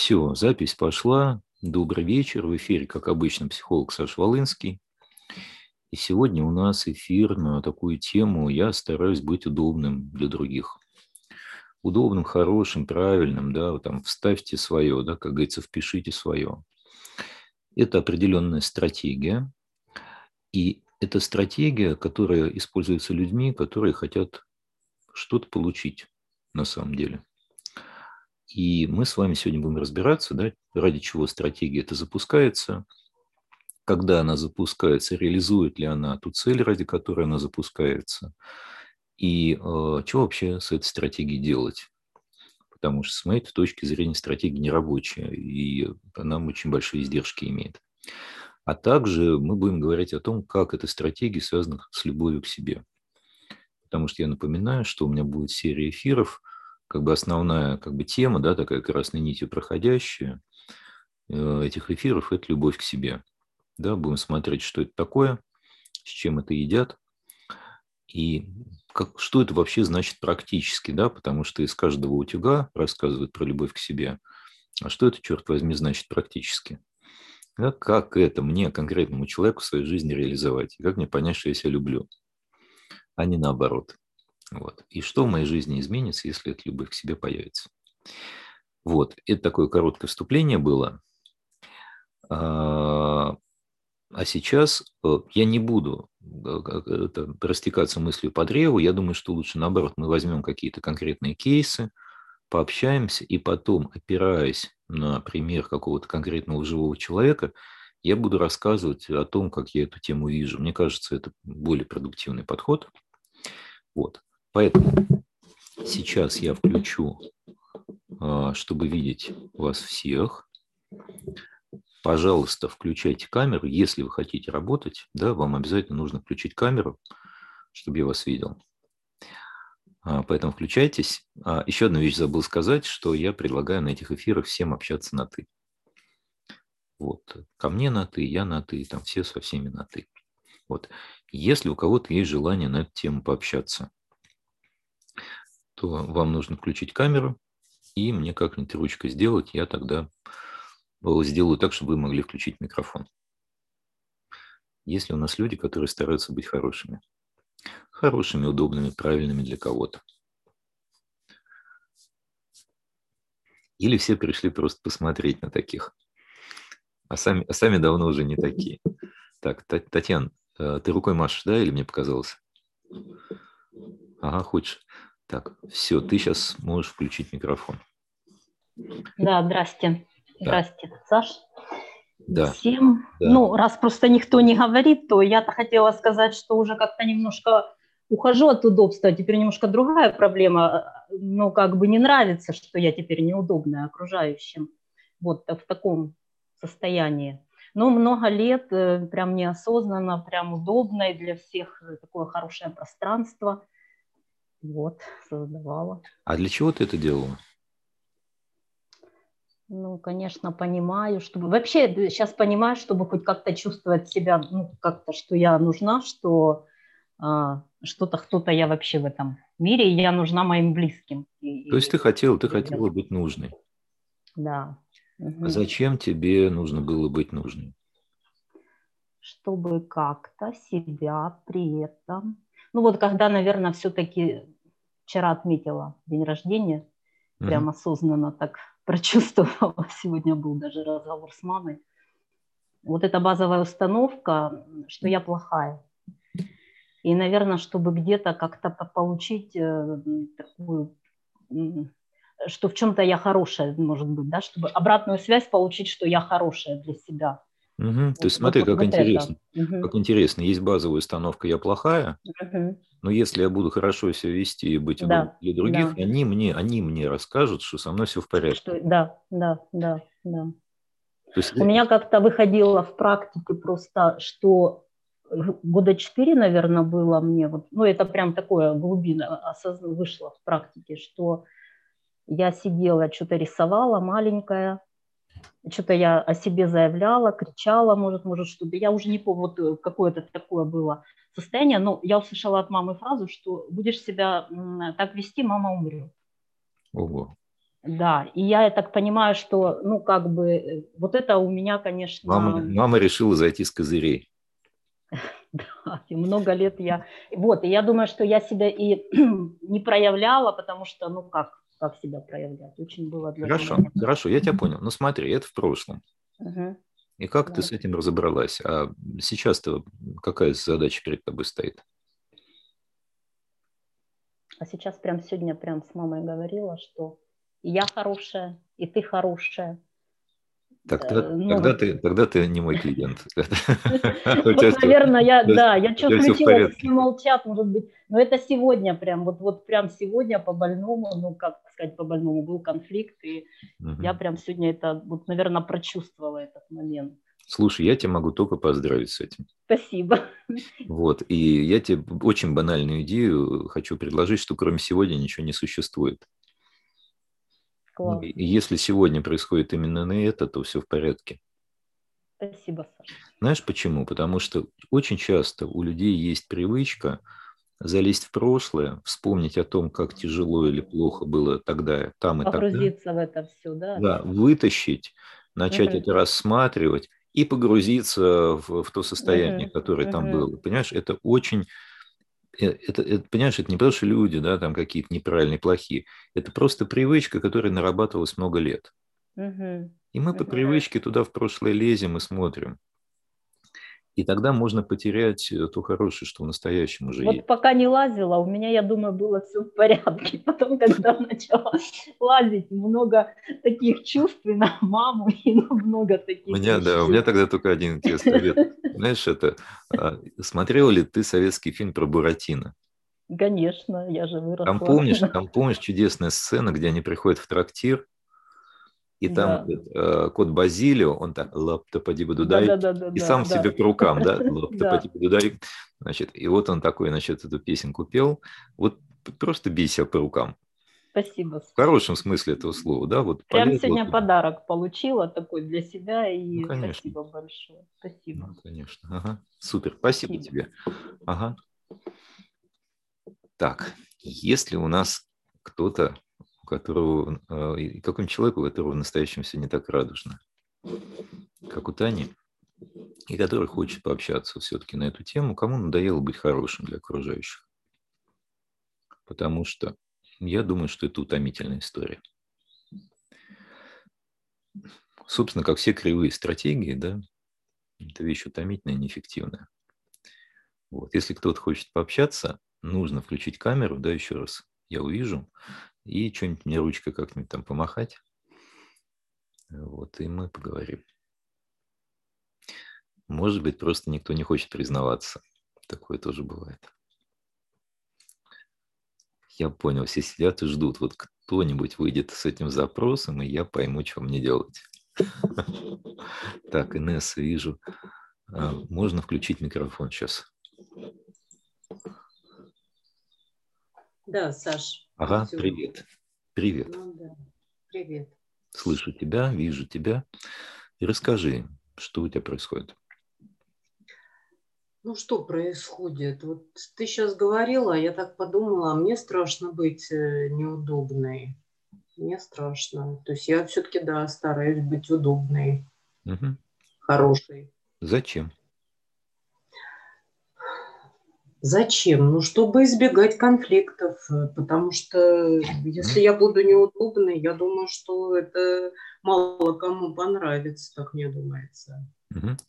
Все, запись пошла. Добрый вечер. В эфире, как обычно, психолог Саша Волынский. И сегодня у нас эфир на такую тему «Я стараюсь быть удобным для других». Удобным, хорошим, правильным, да, там, вставьте свое, да, как говорится, впишите свое. Это определенная стратегия, и это стратегия, которая используется людьми, которые хотят что-то получить на самом деле. И мы с вами сегодня будем разбираться, да, ради чего стратегия это запускается, когда она запускается, реализует ли она ту цель, ради которой она запускается, и э, что вообще с этой стратегией делать. Потому что, с моей точки зрения, стратегия не рабочая, и она очень большие издержки имеет. А также мы будем говорить о том, как эта стратегия связана с любовью к себе. Потому что я напоминаю, что у меня будет серия эфиров – как бы основная как бы тема, да, такая красной нитью проходящая э, этих эфиров – это любовь к себе. Да, будем смотреть, что это такое, с чем это едят, и как, что это вообще значит практически, да, потому что из каждого утюга рассказывают про любовь к себе. А что это, черт возьми, значит практически? Да, как это мне, конкретному человеку, в своей жизни реализовать? Как мне понять, что я себя люблю, а не наоборот? Вот. И что в моей жизни изменится, если эта любовь к себе появится? Вот, это такое короткое вступление было. А, а сейчас э, я не буду э, растекаться мыслью по древу. Я думаю, что лучше наоборот мы возьмем какие-то конкретные кейсы, пообщаемся, и потом, опираясь на пример какого-то конкретного живого человека, я буду рассказывать о том, как я эту тему вижу. Мне кажется, это более продуктивный подход. Вот. Поэтому сейчас я включу, а, чтобы видеть вас всех. Пожалуйста, включайте камеру. Если вы хотите работать, да, вам обязательно нужно включить камеру, чтобы я вас видел. А, поэтому включайтесь. А, еще одну вещь забыл сказать, что я предлагаю на этих эфирах всем общаться на «ты». Вот. Ко мне на «ты», я на «ты», там все со всеми на «ты». Вот. Если у кого-то есть желание на эту тему пообщаться, то вам нужно включить камеру и мне как-нибудь ручкой сделать, я тогда сделаю так, чтобы вы могли включить микрофон. Если у нас люди, которые стараются быть хорошими. Хорошими, удобными, правильными для кого-то. Или все пришли просто посмотреть на таких. А сами, а сами давно уже не такие. Так, Татьяна, э, ты рукой машешь, да, или мне показалось? Ага, хочешь. Так, все, ты сейчас можешь включить микрофон. Да, здрасте. Да. Здрасте, Саш. Да. Всем. Да. Ну, раз просто никто не говорит, то я-то хотела сказать, что уже как-то немножко ухожу от удобства. Теперь немножко другая проблема. Ну, как бы не нравится, что я теперь неудобная окружающим. Вот в таком состоянии. Но много лет э, прям неосознанно, прям удобно и для всех такое хорошее пространство – вот, создавала. А для чего ты это делала? Ну, конечно, понимаю, чтобы... Вообще сейчас понимаю, чтобы хоть как-то чувствовать себя, ну, как-то, что я нужна, что а, что-то, кто-то я вообще в этом мире, и я нужна моим близким. То есть ты хотела, ты хотела быть нужной? Да. Угу. А зачем тебе нужно было быть нужной? Чтобы как-то себя при этом ну вот когда, наверное, все-таки вчера отметила день рождения, mm-hmm. прям осознанно так прочувствовала. Сегодня был даже разговор с мамой. Вот эта базовая установка, что я плохая. И, наверное, чтобы где-то как-то получить э, такую, что в чем-то я хорошая, может быть, да, чтобы обратную связь получить, что я хорошая для себя. Угу. Вот, То есть смотри, вот, как вот интересно. Угу. Как интересно. Есть базовая установка «я плохая», угу. но если я буду хорошо себя вести и быть да. для других, да. они, мне, они мне расскажут, что со мной все в порядке. Что, да, да, да, да. То есть... У меня как-то выходило в практике просто, что года четыре, наверное, было мне, вот, ну это прям такое глубина осозна... вышло в практике, что я сидела, что-то рисовала маленькая, что-то я о себе заявляла, кричала, может, может, что-то. Я уже не помню, вот э, какое-то такое было состояние, но я услышала от мамы фразу, что будешь себя так вести, мама умрет. Ого. Да, и я так понимаю, что, ну, как бы, э, вот это у меня, конечно... Мама, мама решила зайти с козырей. Да, и много лет я... Вот, и я думаю, что я себя и не проявляла, потому что, ну, как, как себя проявлять? Очень было для Хорошо, меня... хорошо, я тебя понял. Ну, смотри, это в прошлом. Угу. И как да. ты с этим разобралась? А сейчас-то какая задача перед тобой стоит? А сейчас прям сегодня прям с мамой говорила, что я хорошая, и ты хорошая. Тогда, э, ну, тогда, ты, тогда ты не мой клиент. Наверное, я, да, я что включила, все молчат, может быть. Но это сегодня прям, вот, вот прям сегодня по больному, ну, как сказать, по больному был конфликт, и я прям сегодня это, вот, наверное, прочувствовала этот момент. Слушай, я тебя могу только поздравить с этим. Спасибо. Вот, и я тебе очень банальную идею хочу предложить, что кроме сегодня ничего не существует. Класс. Если сегодня происходит именно это, то все в порядке. Спасибо, Саша. Знаешь почему? Потому что очень часто у людей есть привычка залезть в прошлое, вспомнить о том, как тяжело или плохо было тогда, там и тогда. Погрузиться в это все, да? Да, вытащить, начать угу. это рассматривать и погрузиться в, в то состояние, угу. которое угу. там было. Понимаешь, это очень это, это, понимаешь, это не потому, что люди, да, там какие-то неправильные, плохие. Это просто привычка, которая нарабатывалась много лет. Угу. И мы по привычке туда в прошлое лезем и смотрим. И тогда можно потерять э, то хорошее, что в настоящем уже вот есть. пока не лазила, у меня, я думаю, было все в порядке. Потом, когда начала лазить, много таких чувств и на маму, и много таких У меня, да, у меня тогда только один интересный совет. Знаешь, это, а, смотрела ли ты советский фильм про Буратино? Конечно, я же выросла. Там помнишь, там помнишь чудесная сцена, где они приходят в трактир, и там да. э, кот Базилио, он так лапта поди дудай, да, да, да, и сам да, себе да. по рукам, да, лапта поди дудай, значит, и вот он такой, значит, эту песенку пел, вот просто бей себя по рукам. Спасибо. В хорошем смысле этого слова, да, вот. Прям сегодня вот. подарок получила такой для себя, и ну, конечно. спасибо большое. Спасибо. Ну, конечно, ага. супер, спасибо, спасибо тебе. Ага. Так, если у нас кто-то которого, а, и какому человеку, которого в настоящем все не так радужно, как у Тани, и который хочет пообщаться все-таки на эту тему, кому надоело быть хорошим для окружающих. Потому что я думаю, что это утомительная история. Собственно, как все кривые стратегии, да, это вещь утомительная неэффективная. Вот. Если кто-то хочет пообщаться, нужно включить камеру, да, еще раз, я увижу, и что-нибудь мне ручкой как-нибудь там помахать. Вот, и мы поговорим. Может быть, просто никто не хочет признаваться. Такое тоже бывает. Я понял, все сидят и ждут. Вот кто-нибудь выйдет с этим запросом, и я пойму, что мне делать. Так, Инесса, вижу. А, можно включить микрофон сейчас. Да, Саш. Ага, Все. привет. Привет. Ну, да. Привет. Слышу тебя, вижу тебя. И расскажи, что у тебя происходит. Ну, что происходит? Вот ты сейчас говорила, я так подумала, мне страшно быть э, неудобной. Мне страшно. То есть я все-таки, да, стараюсь быть удобной, угу. хорошей. Зачем? Зачем? Ну, чтобы избегать конфликтов, э, потому что если я буду неудобной, я думаю, что это мало кому понравится, так мне думается.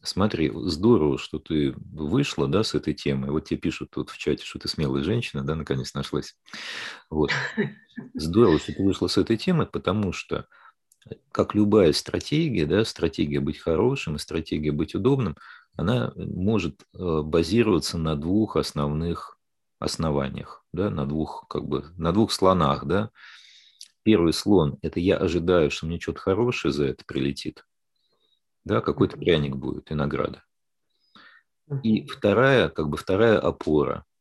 Смотри, здорово, что ты вышла, да, с этой темой. Вот тебе пишут тут в чате, что ты смелая женщина, да, наконец нашлась. Вот. Здорово, что ты вышла с этой темы, потому что, э, как любая стратегия, да, стратегия быть хорошим стратегия быть удобным – она может э, базироваться на двух основных основаниях, да, на двух, как бы, на двух слонах, да. Первый слон – это я ожидаю, что мне что-то хорошее за это прилетит, да, какой-то пряник будет и награда. И вторая, как бы вторая опора –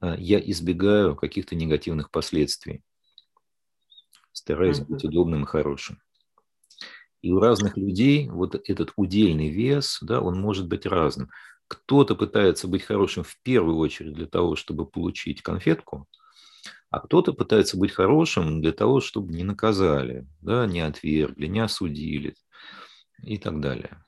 я избегаю каких-то негативных последствий, стараюсь быть удобным и хорошим. И у разных людей вот этот удельный вес, да, он может быть разным. Кто-то пытается быть хорошим в первую очередь для того, чтобы получить конфетку, А кто-то пытается быть хорошим для того, чтобы не наказали, да, не отвергли, не осудили и так далее.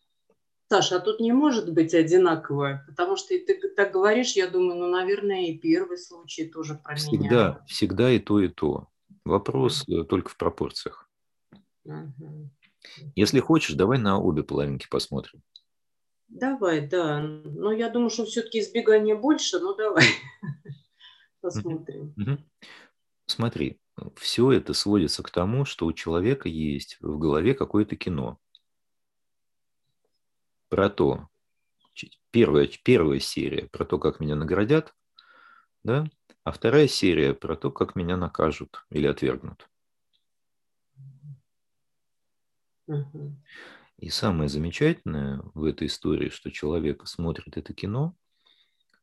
Саша, а тут не может быть одинаковое, потому что ты так говоришь, я думаю, ну, наверное, и первый случай тоже про всегда, меня. Всегда и то, и то. Вопрос mm-hmm. только в пропорциях. Mm-hmm. Если хочешь, давай на обе половинки посмотрим. Давай, да. Но я думаю, что все-таки избегание больше, но давай посмотрим. Смотри, все это сводится к тому, что у человека есть в голове какое-то кино про то, первая, первая серия про то, как меня наградят, да, а вторая серия про то, как меня накажут или отвергнут. И самое замечательное в этой истории, что человек смотрит это кино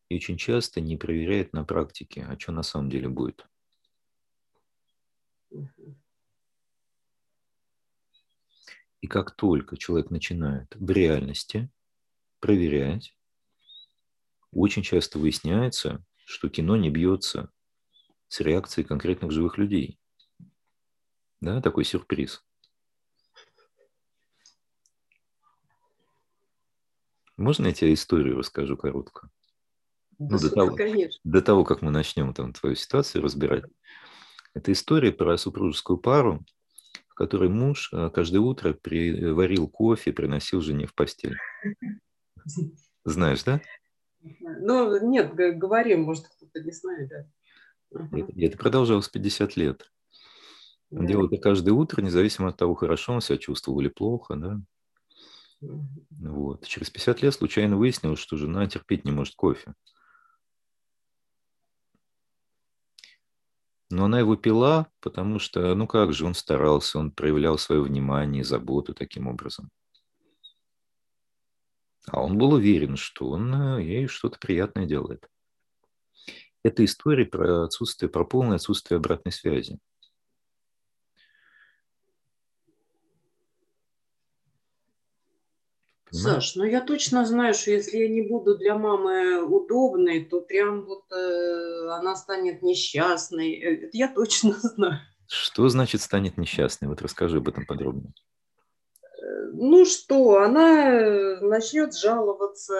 и очень часто не проверяет на практике, а что на самом деле будет. И как только человек начинает в реальности проверять, очень часто выясняется, что кино не бьется с реакцией конкретных живых людей. Да, такой сюрприз. Можно я тебе историю расскажу коротко? Да, ну, до, того, конечно. до того, как мы начнем там твою ситуацию разбирать. Это история про супружескую пару, в которой муж э, каждое утро при, варил кофе, приносил жене в постель. Знаешь, да? Ну, нет, говорим, может, кто-то не знает, да. Это, это продолжалось 50 лет. Он да. делал это каждое утро, независимо от того, хорошо он себя чувствовал или плохо, да. Вот. Через 50 лет случайно выяснилось, что жена терпеть не может кофе. Но она его пила, потому что, ну как же, он старался, он проявлял свое внимание и заботу таким образом. А он был уверен, что он э, ей что-то приятное делает. Это история про отсутствие, про полное отсутствие обратной связи. Саш, ну я точно знаю, что если я не буду для мамы удобной, то прям вот э, она станет несчастной. Э, это я точно знаю. Что значит станет несчастной? Вот расскажи об этом подробнее. Э, ну что, она начнет жаловаться,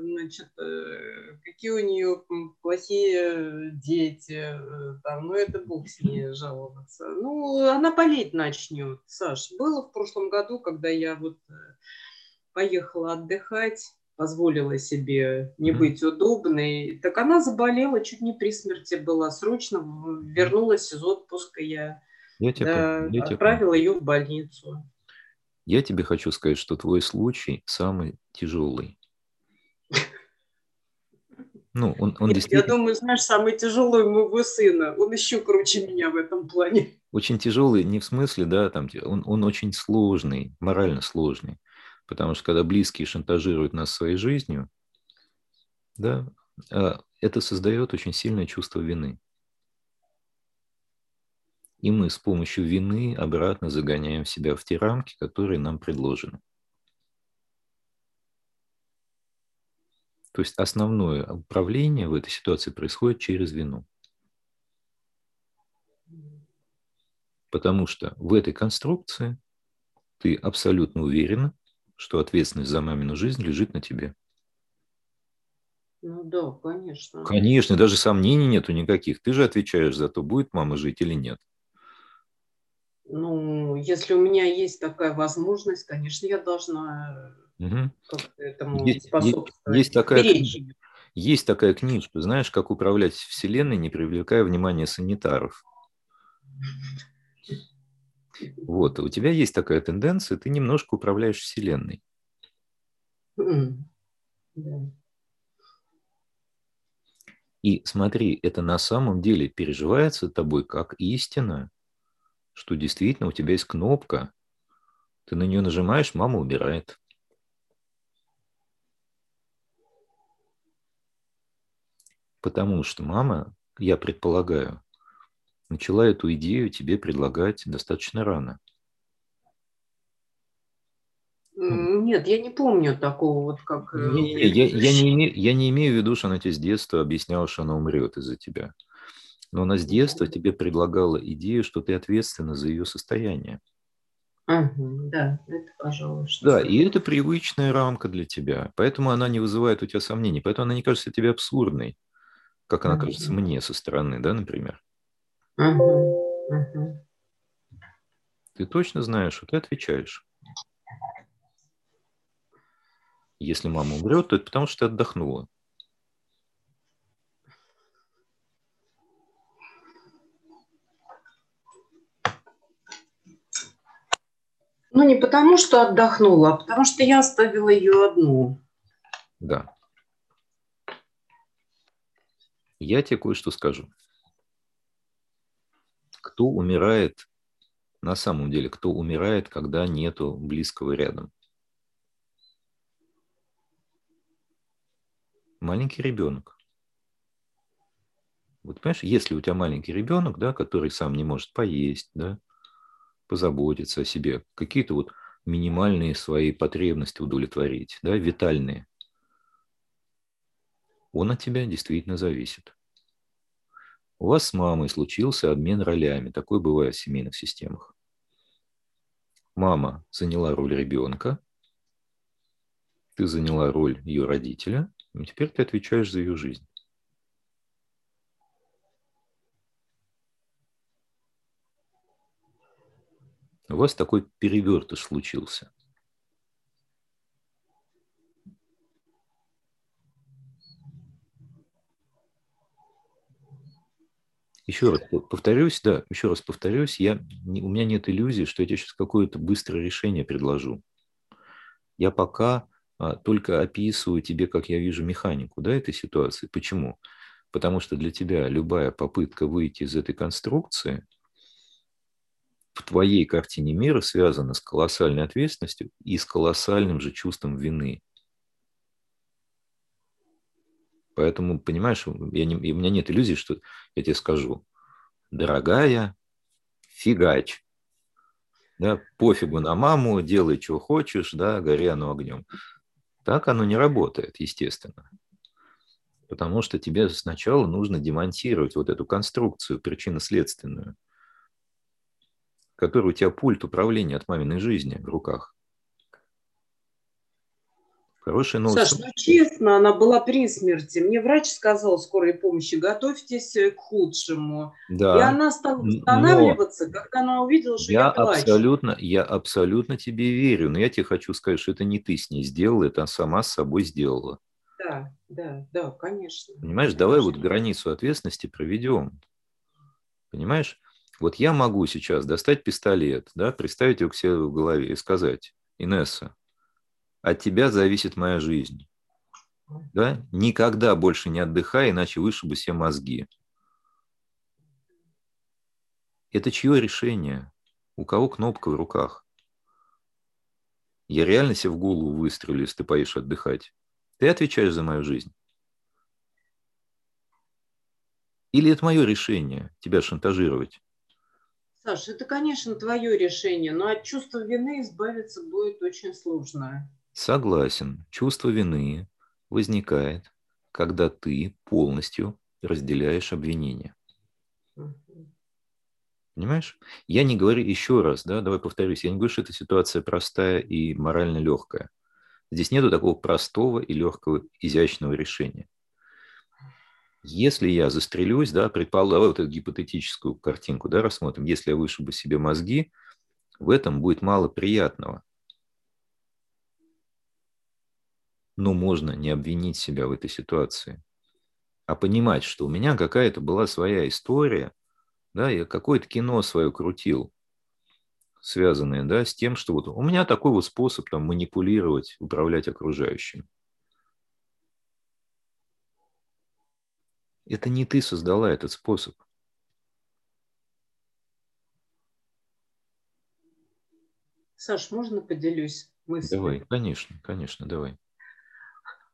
значит, э, какие у нее плохие дети, там, ну это бог с ней жаловаться. Ну, она болеть начнет, Саш. Было в прошлом году, когда я вот поехала отдыхать, позволила себе не mm-hmm. быть удобной, так она заболела, чуть не при смерти была, срочно вернулась из отпуска, я, я тебя, да, я отправила ее в больницу. Я тебе хочу сказать, что твой случай самый тяжелый. Ну, он, он действительно... Я думаю, знаешь, самый тяжелый моего сына. Он еще круче меня в этом плане. Очень тяжелый не в смысле, да, там, он, он очень сложный, морально сложный. Потому что когда близкие шантажируют нас своей жизнью, да, а, это создает очень сильное чувство вины. И мы с помощью вины обратно загоняем себя в те рамки, которые нам предложены. То есть основное управление в этой ситуации происходит через вину. Потому что в этой конструкции ты абсолютно уверена, что ответственность за мамину жизнь лежит на тебе. Ну да, конечно. Конечно, даже сомнений нету никаких. Ты же отвечаешь за то, будет мама жить или нет. Ну, если у меня есть такая возможность, конечно, я должна угу. этому есть, способствовать. Есть такая, книжка, есть такая книжка, знаешь, как управлять Вселенной, не привлекая внимания санитаров. Вот, у тебя есть такая тенденция, ты немножко управляешь Вселенной. И смотри, это на самом деле переживается тобой как истина, что действительно у тебя есть кнопка, ты на нее нажимаешь, мама убирает. Потому что мама, я предполагаю, начала эту идею тебе предлагать достаточно рано. Нет, я не помню такого вот как... Э, не, не, я, я, не я не имею в виду, что она тебе с детства объясняла, что она умрет из-за тебя. Но она с детства тебе предлагала идею, что ты ответственна за ее состояние. Угу, да, это пожалуй. Что да, и это привычная рамка для тебя. Поэтому она не вызывает у тебя сомнений. Поэтому она не кажется тебе абсурдной, как она угу. кажется мне со стороны, да, например. Угу, угу. Ты точно знаешь, что ты отвечаешь. Если мама умрет, то это потому, что ты отдохнула. Ну, не потому, что отдохнула, а потому что я оставила ее одну. Да. Я тебе кое-что скажу. Кто умирает на самом деле, кто умирает, когда нету близкого рядом? Маленький ребенок. Вот понимаешь, если у тебя маленький ребенок, да, который сам не может поесть, да, позаботиться о себе, какие-то вот минимальные свои потребности удовлетворить, да, витальные, он от тебя действительно зависит. У вас с мамой случился обмен ролями. Такое бывает в семейных системах. Мама заняла роль ребенка, ты заняла роль ее родителя, и теперь ты отвечаешь за ее жизнь. У вас такой перевертыш случился. Еще раз повторюсь, да, еще раз повторюсь, я, у меня нет иллюзии, что я тебе сейчас какое-то быстрое решение предложу. Я пока а, только описываю тебе, как я вижу механику да, этой ситуации. Почему? Потому что для тебя любая попытка выйти из этой конструкции в твоей картине мира связано с колоссальной ответственностью и с колоссальным же чувством вины. Поэтому, понимаешь, я не, у меня нет иллюзий, что я тебе скажу, дорогая, фигач. Да, пофигу на маму, делай, что хочешь, да, гори оно огнем. Так оно не работает, естественно. Потому что тебе сначала нужно демонтировать вот эту конструкцию причинно-следственную который у тебя пульт управления от маминой жизни в руках. Хорошая новость. Саш, ну честно, она была при смерти. Мне врач сказал скорой помощи, готовьтесь к худшему. Да. И она стала восстанавливаться, но когда она увидела, что я, я плачу. Абсолютно, я абсолютно тебе верю, но я тебе хочу сказать, что это не ты с ней сделала, это она сама с собой сделала. Да, да, да, конечно. Понимаешь, конечно. давай вот границу ответственности проведем. Понимаешь? Вот я могу сейчас достать пистолет, да, представить его к себе в голове и сказать, Инесса, от тебя зависит моя жизнь. Да? Никогда больше не отдыхай, иначе вышибу себе мозги. Это чье решение? У кого кнопка в руках? Я реально себе в голову выстрелю, если ты поедешь отдыхать. Ты отвечаешь за мою жизнь. Или это мое решение тебя шантажировать? Саша, это, конечно, твое решение, но от чувства вины избавиться будет очень сложно. Согласен. Чувство вины возникает, когда ты полностью разделяешь обвинение. Понимаешь? Я не говорю еще раз, да, давай повторюсь, я не говорю, что эта ситуация простая и морально легкая. Здесь нету такого простого и легкого, изящного решения. Если я застрелюсь, да, предположим, вот эту гипотетическую картинку, да, рассмотрим, если я вышибу себе мозги, в этом будет мало приятного. Но можно не обвинить себя в этой ситуации, а понимать, что у меня какая-то была своя история, да, я какое-то кино свое крутил, связанное, да, с тем, что вот у меня такой вот способ там манипулировать, управлять окружающим. Это не ты создала этот способ. Саш, можно поделюсь мыслью? Давай, конечно, конечно, давай.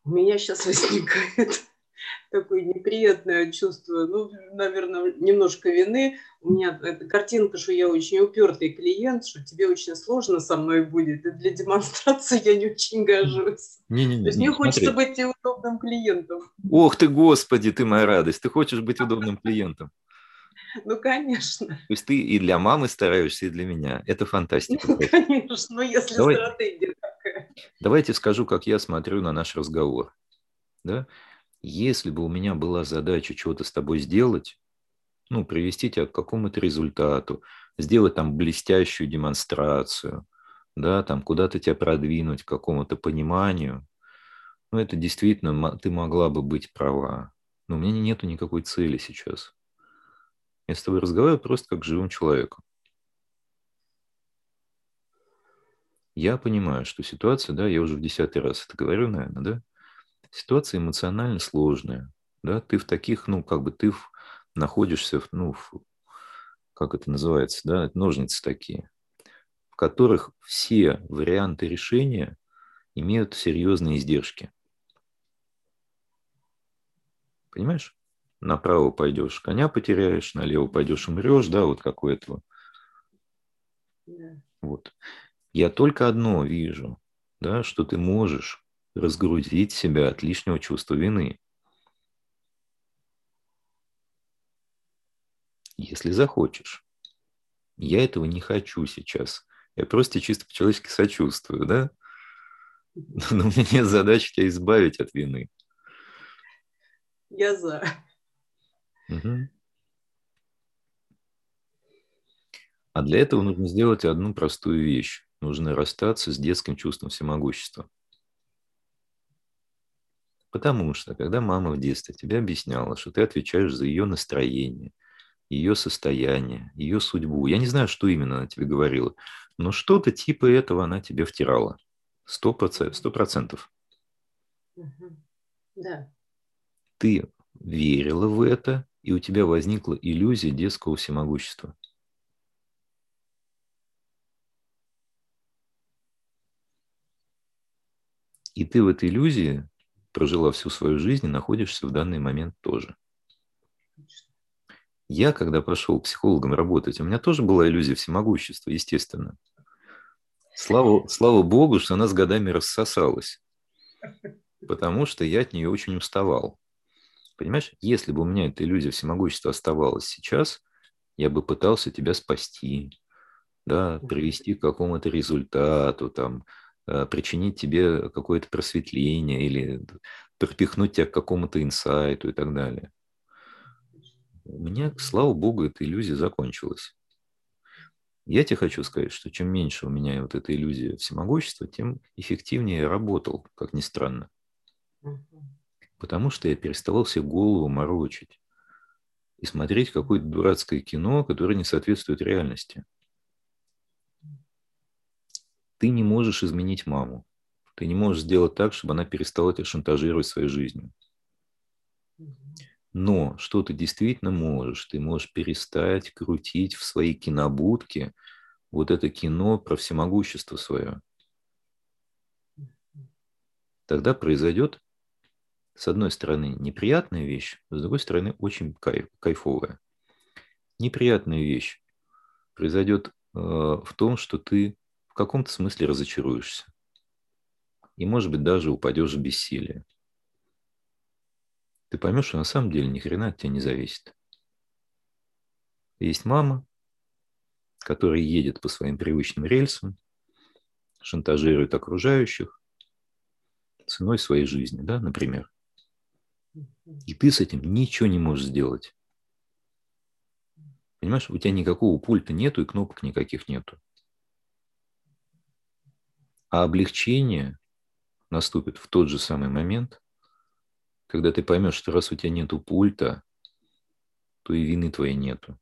У меня сейчас возникает такое неприятное чувство, ну, наверное, немножко вины. У меня эта картинка, что я очень упертый клиент, что тебе очень сложно со мной будет, и для демонстрации я не очень гожусь. Не, не, не, То есть не, мне смотри. хочется быть удобным клиентом. Ох ты, Господи, ты моя радость, ты хочешь быть удобным клиентом. Ну, конечно. То есть ты и для мамы стараешься, и для меня. Это фантастика. Ну, конечно, но если Давай, стратегия. Давайте скажу, как я смотрю на наш разговор. Да? Если бы у меня была задача чего-то с тобой сделать, ну, привести тебя к какому-то результату, сделать там блестящую демонстрацию, да, там куда-то тебя продвинуть к какому-то пониманию, ну, это действительно, ты могла бы быть права. Но у меня нету никакой цели сейчас. Я с тобой разговариваю просто как с живым человеком. Я понимаю, что ситуация, да, я уже в десятый раз это говорю, наверное, да, ситуация эмоционально сложная, да, ты в таких, ну, как бы ты в, находишься, в, ну, в, как это называется, да, ножницы такие, в которых все варианты решения имеют серьезные издержки. Понимаешь? Направо пойдешь, коня потеряешь, налево пойдешь, умрешь, да, вот как у этого. Да. Вот. Я только одно вижу, да, что ты можешь разгрузить себя от лишнего чувства вины. Если захочешь. Я этого не хочу сейчас. Я просто чисто по-человечески сочувствую, да? Но у меня нет задачи тебя избавить от вины. Я за. Угу. А для этого нужно сделать одну простую вещь. Нужно расстаться с детским чувством всемогущества. Потому что, когда мама в детстве тебе объясняла, что ты отвечаешь за ее настроение, ее состояние, ее судьбу, я не знаю, что именно она тебе говорила, но что-то типа этого она тебе втирала. Сто процентов. Да ты верила в это, и у тебя возникла иллюзия детского всемогущества. И ты в этой иллюзии прожила всю свою жизнь и находишься в данный момент тоже. Я, когда пошел психологом работать, у меня тоже была иллюзия всемогущества, естественно. Слава, слава богу, что она с годами рассосалась, потому что я от нее очень уставал. Понимаешь, если бы у меня эта иллюзия всемогущества оставалась сейчас, я бы пытался тебя спасти, да, привести к какому-то результату, там, причинить тебе какое-то просветление или пропихнуть тебя к какому-то инсайту и так далее. У меня, слава богу, эта иллюзия закончилась. Я тебе хочу сказать, что чем меньше у меня вот эта иллюзия всемогущества, тем эффективнее я работал, как ни странно потому что я переставал себе голову морочить и смотреть какое-то дурацкое кино, которое не соответствует реальности. Ты не можешь изменить маму. Ты не можешь сделать так, чтобы она перестала тебя шантажировать своей жизнью. Но что ты действительно можешь? Ты можешь перестать крутить в своей кинобудке вот это кино про всемогущество свое. Тогда произойдет с одной стороны, неприятная вещь, с другой стороны, очень кайф, кайфовая. Неприятная вещь произойдет э, в том, что ты каком-то смысле разочаруешься. И, может быть, даже упадешь в бессилие. Ты поймешь, что на самом деле ни хрена от тебя не зависит. Есть мама, которая едет по своим привычным рельсам, шантажирует окружающих ценой своей жизни, да, например. И ты с этим ничего не можешь сделать. Понимаешь, у тебя никакого пульта нету и кнопок никаких нету. А облегчение наступит в тот же самый момент, когда ты поймешь, что раз у тебя нету пульта, то и вины твоей нету.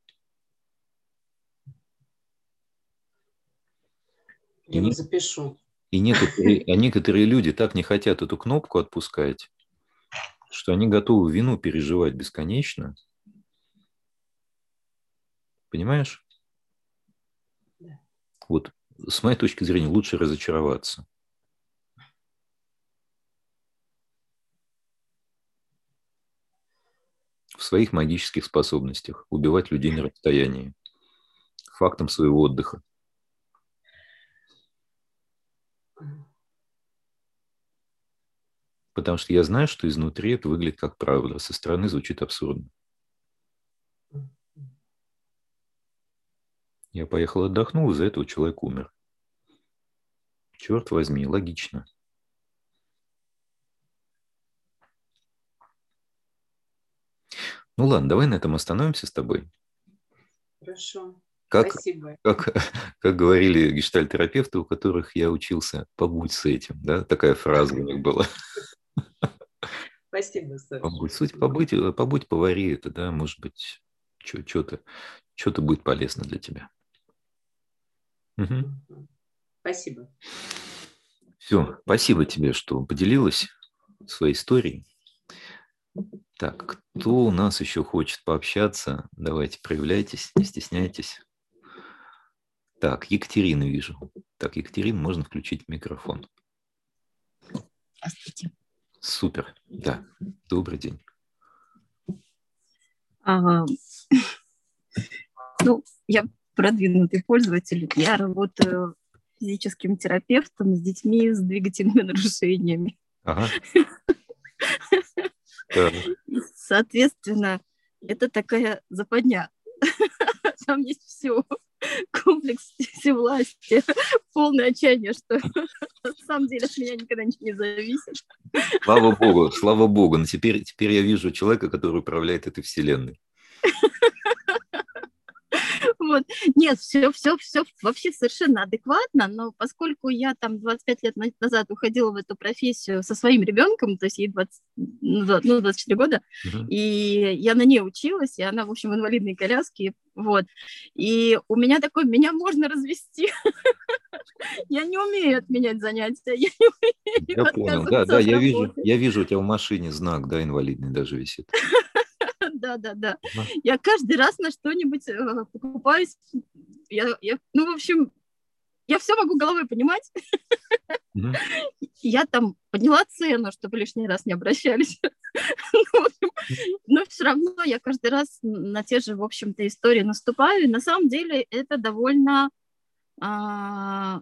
Я не, запишу. И некоторые, а некоторые люди так не хотят эту кнопку отпускать, что они готовы вину переживать бесконечно. Понимаешь? Да. Вот с моей точки зрения лучше разочароваться. В своих магических способностях убивать людей на расстоянии. Фактом своего отдыха. Потому что я знаю, что изнутри это выглядит как правда, со стороны звучит абсурдно. Я поехал отдохнул, из-за этого человек умер. Черт возьми, логично. Ну ладно, давай на этом остановимся с тобой. Хорошо. Как, Спасибо. как, как говорили гештальтерапевты, у которых я учился, побудь с этим, да, такая фраза у них была. Спасибо, Саша. Побудь, суть побудь, побудь, повари это, да, может быть, что-то что будет полезно для тебя. Угу. Спасибо. Все, спасибо тебе, что поделилась своей историей. Так, кто у нас еще хочет пообщаться? Давайте, проявляйтесь, не стесняйтесь. Так, Екатерину вижу. Так, Екатерина, можно включить микрофон. Здравствуйте. Супер. Да, добрый день. А, ну, я продвинутый пользователь. Я работаю физическим терапевтом с детьми с двигательными нарушениями. Ага. Соответственно, это такая западня. Там есть все. Комплекс всевластия, полное отчаяние, что на самом деле от меня никогда ничего не зависит. Слава Богу, слава Богу. Но теперь, теперь я вижу человека, который управляет этой вселенной. Вот. Нет, все, все, все вообще совершенно адекватно, но поскольку я там 25 лет назад уходила в эту профессию со своим ребенком, то есть ей 20, ну, 24 ну, года, uh-huh. и я на ней училась, и она, в общем, в инвалидной коляске, вот. И у меня такой, меня можно развести. Я не умею отменять занятия. Я, не умею я понял, да, да, я вижу, я вижу у тебя в машине знак, да, инвалидный даже висит да, да, да. Я каждый раз на что-нибудь э, покупаюсь. Я, я, ну, в общем, я все могу головой понимать. Я там подняла цену, чтобы лишний раз не обращались. Ну, но все равно я каждый раз на те же, в общем-то, истории наступаю. И на самом деле это довольно, а,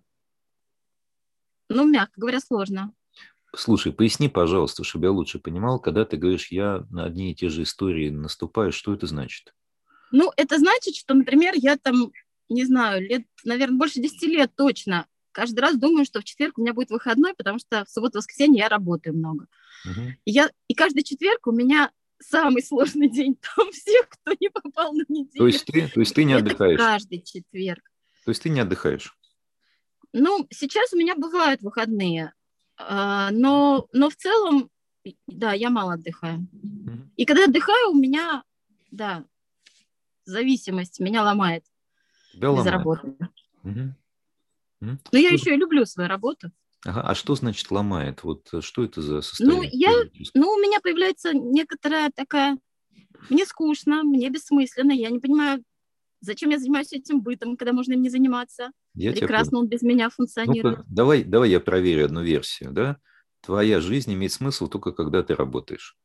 ну, мягко говоря, сложно. Слушай, поясни, пожалуйста, чтобы я лучше понимал, когда ты говоришь, я на одни и те же истории наступаю, что это значит? Ну, это значит, что, например, я там, не знаю, лет, наверное, больше 10 лет точно, каждый раз думаю, что в четверг у меня будет выходной, потому что в субботу-воскресенье я работаю много. Угу. И, я, и каждый четверг у меня самый сложный день там всех, кто не попал на неделю. То есть ты, то есть ты не это отдыхаешь? каждый четверг. То есть ты не отдыхаешь? Ну, сейчас у меня бывают выходные. А, но, но в целом, да, я мало отдыхаю. И когда отдыхаю, у меня, да, зависимость меня ломает. Тебя ломает. работы. Угу. Но я еще и люблю свою работу. Ага. А что значит ломает? Вот э, что это за состояние? Ну, я, ну, у меня появляется некоторая такая... Мне скучно, мне бессмысленно, я не понимаю, зачем я занимаюсь этим бытом, когда можно им не заниматься. Я Прекрасно он без меня функционирует. ну давай, давай я проверю одну версию, да? Твоя жизнь имеет смысл только когда ты работаешь.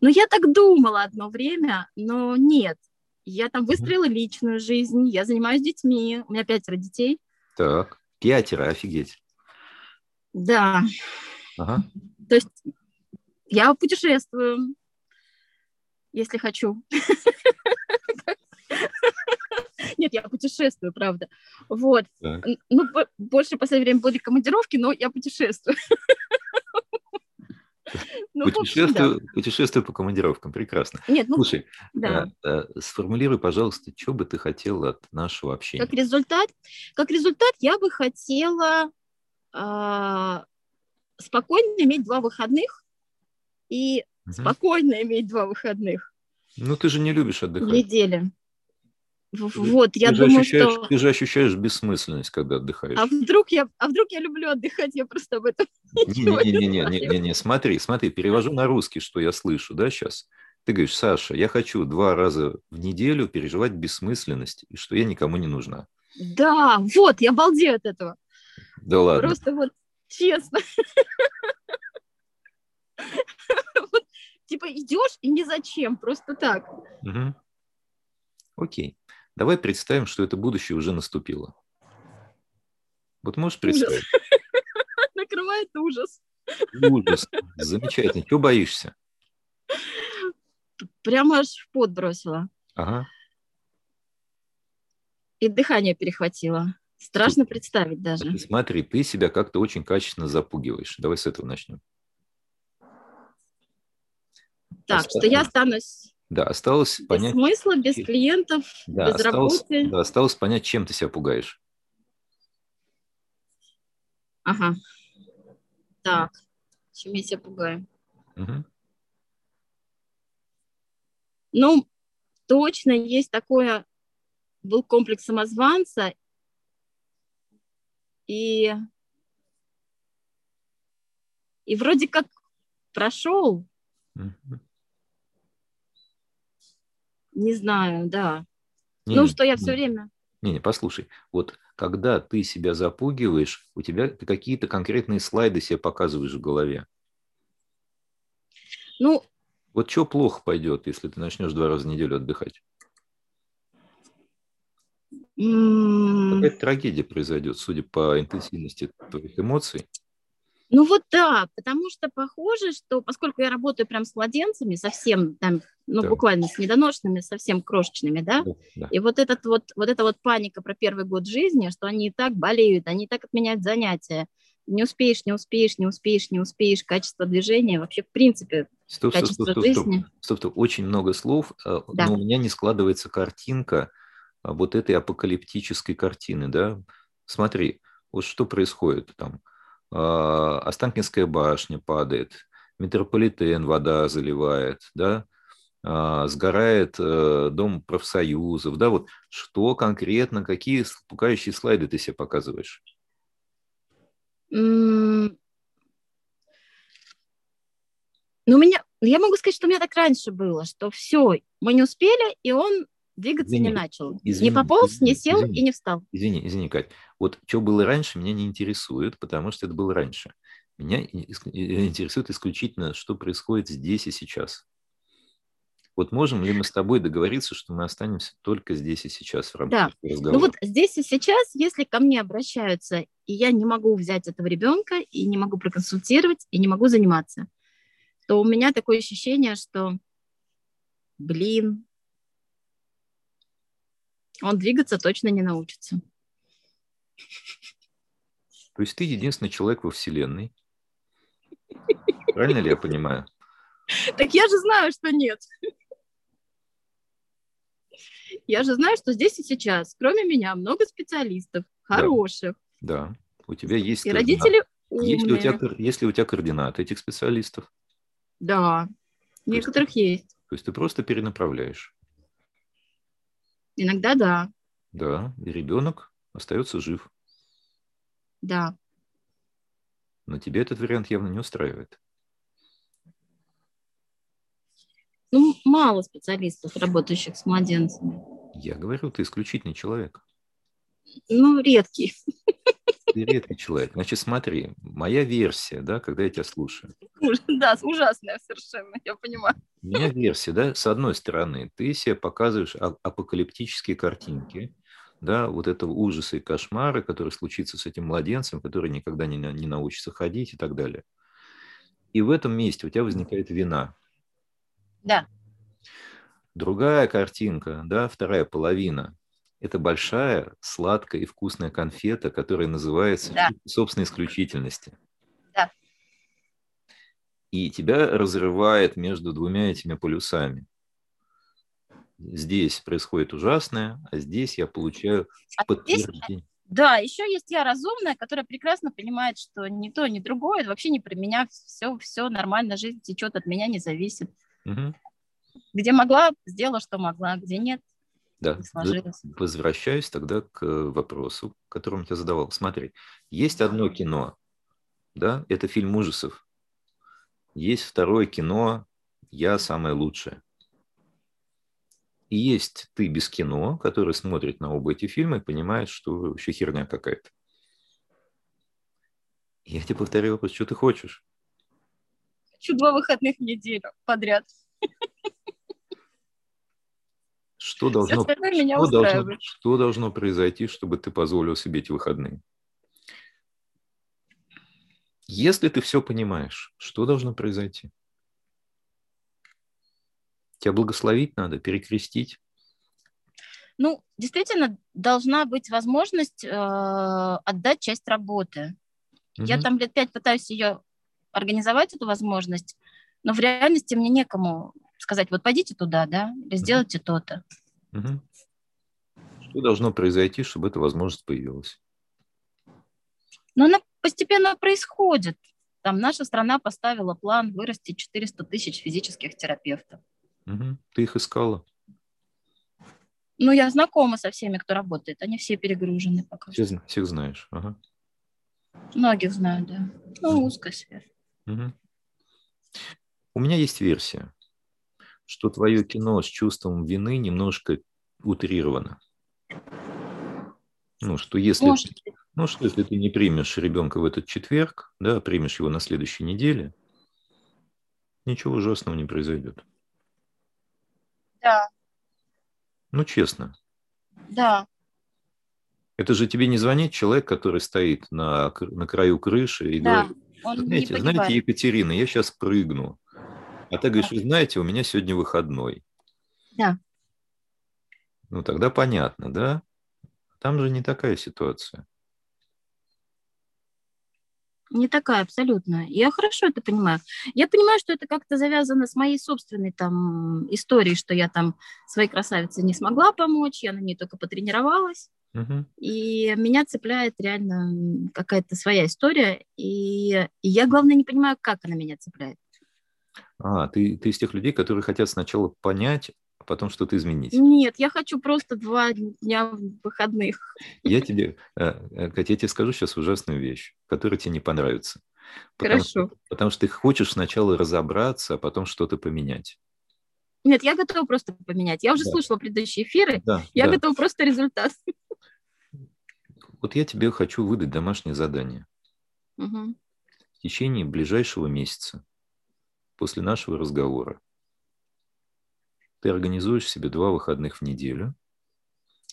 Ну, я так думала одно время, но нет. Я там выстроила личную жизнь, я занимаюсь детьми, у меня пятеро детей. Так, пятеро, офигеть. Да. Ага. То есть я путешествую, если хочу. Нет, я путешествую, правда. Вот. Так. Ну, больше в последнее время были командировки, но я путешествую. Ну, путешествую, да. путешествую по командировкам, прекрасно. Нет, ну, Слушай, да. а, а, сформулируй, пожалуйста, что бы ты хотела от нашего общения? Как результат, как результат я бы хотела а, спокойно иметь два выходных и угу. спокойно иметь два выходных. Ну, ты же не любишь отдыхать. В неделе. Вот, я ты думаю, что... Ты же ощущаешь бессмысленность, когда отдыхаешь. А вдруг я, а вдруг я люблю отдыхать, я просто об этом Не-не-не, смотри, смотри, перевожу на русский, что я слышу, да, сейчас. Ты говоришь, Саша, я хочу два раза в неделю переживать бессмысленность, и что я никому не нужна. Да, вот, я балдею от этого. Да ладно. Просто вот честно. Типа идешь и ни зачем, просто так. Окей. Давай представим, что это будущее уже наступило. Вот можешь представить? Накрывает ужас. Ужас. Замечательно. Чего боишься? Прямо аж в пот бросила. Ага. И дыхание перехватило. Страшно Супер. представить даже. Смотри, ты себя как-то очень качественно запугиваешь. Давай с этого начнем. Так, Осталось... что я останусь да, осталось без понять... смысла, без клиентов, да, без осталось, работы. Да, осталось понять, чем ты себя пугаешь. Ага. Так, чем я себя пугаю? Угу. Ну, точно есть такое, был комплекс самозванца, и, и вроде как прошел. Угу. Не знаю, да. Не, ну, не, что я не, все время... Не, не, послушай. Вот когда ты себя запугиваешь, у тебя какие-то конкретные слайды себе показываешь в голове. Ну... Вот что плохо пойдет, если ты начнешь два раза в неделю отдыхать? Какая-то трагедия произойдет, судя по интенсивности твоих эмоций. Ну вот да, потому что похоже, что поскольку я работаю прям с младенцами, совсем там, ну да. буквально с недоношенными, совсем крошечными, да, да, да. и вот этот вот, вот эта вот паника про первый год жизни, что они и так болеют, они и так отменяют занятия, не успеешь, не успеешь, не успеешь, не успеешь, качество движения, вообще в принципе стоп, качество стоп, стоп, жизни. Стоп, стоп, стоп, очень много слов, э, да. но у меня не складывается картинка а, вот этой апокалиптической картины, да. Смотри, вот что происходит там а, Останкинская башня падает, метрополитен вода заливает, да, сгорает э, дом профсоюзов, да, вот что конкретно, какие пугающие слайды ты себе показываешь? Ну, у меня, я могу сказать, что у меня так раньше было, что все, мы не успели, и он двигаться извини, не начал. Извини, не пополз, извини, не сел извини, и не встал. Извини, извини, Кать. Вот что было раньше, меня не интересует, потому что это было раньше. Меня интересует исключительно, что происходит здесь и сейчас. Вот можем ли мы с тобой договориться, что мы останемся только здесь и сейчас в рамках да. разговора? Ну вот здесь и сейчас, если ко мне обращаются, и я не могу взять этого ребенка, и не могу проконсультировать, и не могу заниматься, то у меня такое ощущение, что, блин, он двигаться точно не научится. То есть ты единственный человек во Вселенной? Правильно ли я понимаю? Так я же знаю, что нет. Я же знаю, что здесь и сейчас, кроме меня, много специалистов, хороших. Да, да. у тебя есть И родители умные. Есть ли, у тебя, есть ли у тебя координаты этих специалистов? Да, То некоторых есть, есть. То есть ты просто перенаправляешь? Иногда да. Да, и ребенок остается жив. Да. Но тебе этот вариант явно не устраивает. Ну, мало специалистов, работающих с младенцами. Я говорю, ты исключительный человек. Ну, редкий. Ты редкий человек. Значит, смотри, моя версия, да, когда я тебя слушаю. Да, ужасная совершенно, я понимаю. У меня версия, да, с одной стороны, ты себе показываешь апокалиптические картинки, да, вот этого ужаса и кошмара, который случится с этим младенцем, который никогда не, не научится ходить и так далее. И в этом месте у тебя возникает вина. Да. Другая картинка, да, вторая половина, это большая, сладкая и вкусная конфета, которая называется да. собственной исключительности. Да. И тебя разрывает между двумя этими полюсами здесь происходит ужасное, а здесь я получаю а подтверждение. Здесь, да, еще есть я разумная, которая прекрасно понимает, что ни то, ни другое, вообще не про меня, все, все нормально, жизнь течет, от меня не зависит. Угу. Где могла, сделала, что могла, где нет, да. Возвращаюсь тогда к вопросу, который я задавал. Смотри, есть одно кино, да, это фильм ужасов. Есть второе кино «Я самое лучшее». И есть ты без кино, который смотрит на оба эти фильмы и понимает, что вообще херня какая-то. Я тебе повторю вопрос, что ты хочешь? Хочу два выходных в неделю подряд. Что должно, что, должно, что должно произойти, чтобы ты позволил себе эти выходные? Если ты все понимаешь, что должно произойти? Тебя благословить надо, перекрестить. Ну, действительно, должна быть возможность э, отдать часть работы. Угу. Я там лет пять пытаюсь ее организовать, эту возможность, но в реальности мне некому сказать, вот пойдите туда, да, или сделайте угу. то-то. Угу. Что должно произойти, чтобы эта возможность появилась? Но она постепенно происходит. Там наша страна поставила план вырасти 400 тысяч физических терапевтов. Угу. Ты их искала? Ну, я знакома со всеми, кто работает. Они все перегружены пока. Всех, всех знаешь? Ага. Многих знаю, да. Ну, узкая сфера. Угу. У меня есть версия, что твое кино с чувством вины немножко утрировано. Ну, что если, Может. ну, что если ты не примешь ребенка в этот четверг, да, а примешь его на следующей неделе, ничего ужасного не произойдет. Да. Ну, честно. Да. Это же тебе не звонит человек, который стоит на, на краю крыши и да, говорит, знаете, знаете, Екатерина, я сейчас прыгну. А ты говоришь, вы знаете, у меня сегодня выходной. Да. Ну, тогда понятно, да? Там же не такая ситуация. Не такая, абсолютно. Я хорошо это понимаю. Я понимаю, что это как-то завязано с моей собственной там историей, что я там своей красавице не смогла помочь, я на ней только потренировалась. Угу. И меня цепляет реально какая-то своя история. И, и я, главное, не понимаю, как она меня цепляет. А, ты, ты из тех людей, которые хотят сначала понять, а потом что-то изменить. Нет, я хочу просто два дня выходных. Я тебе, э, э, Катя, я тебе скажу сейчас ужасную вещь, которая тебе не понравится. Потому Хорошо. Что, потому что ты хочешь сначала разобраться, а потом что-то поменять. Нет, я готова просто поменять. Я уже да. слушала предыдущие эфиры. Да, я да. готова просто результат. Вот я тебе хочу выдать домашнее задание. Угу. В течение ближайшего месяца после нашего разговора ты организуешь себе два выходных в неделю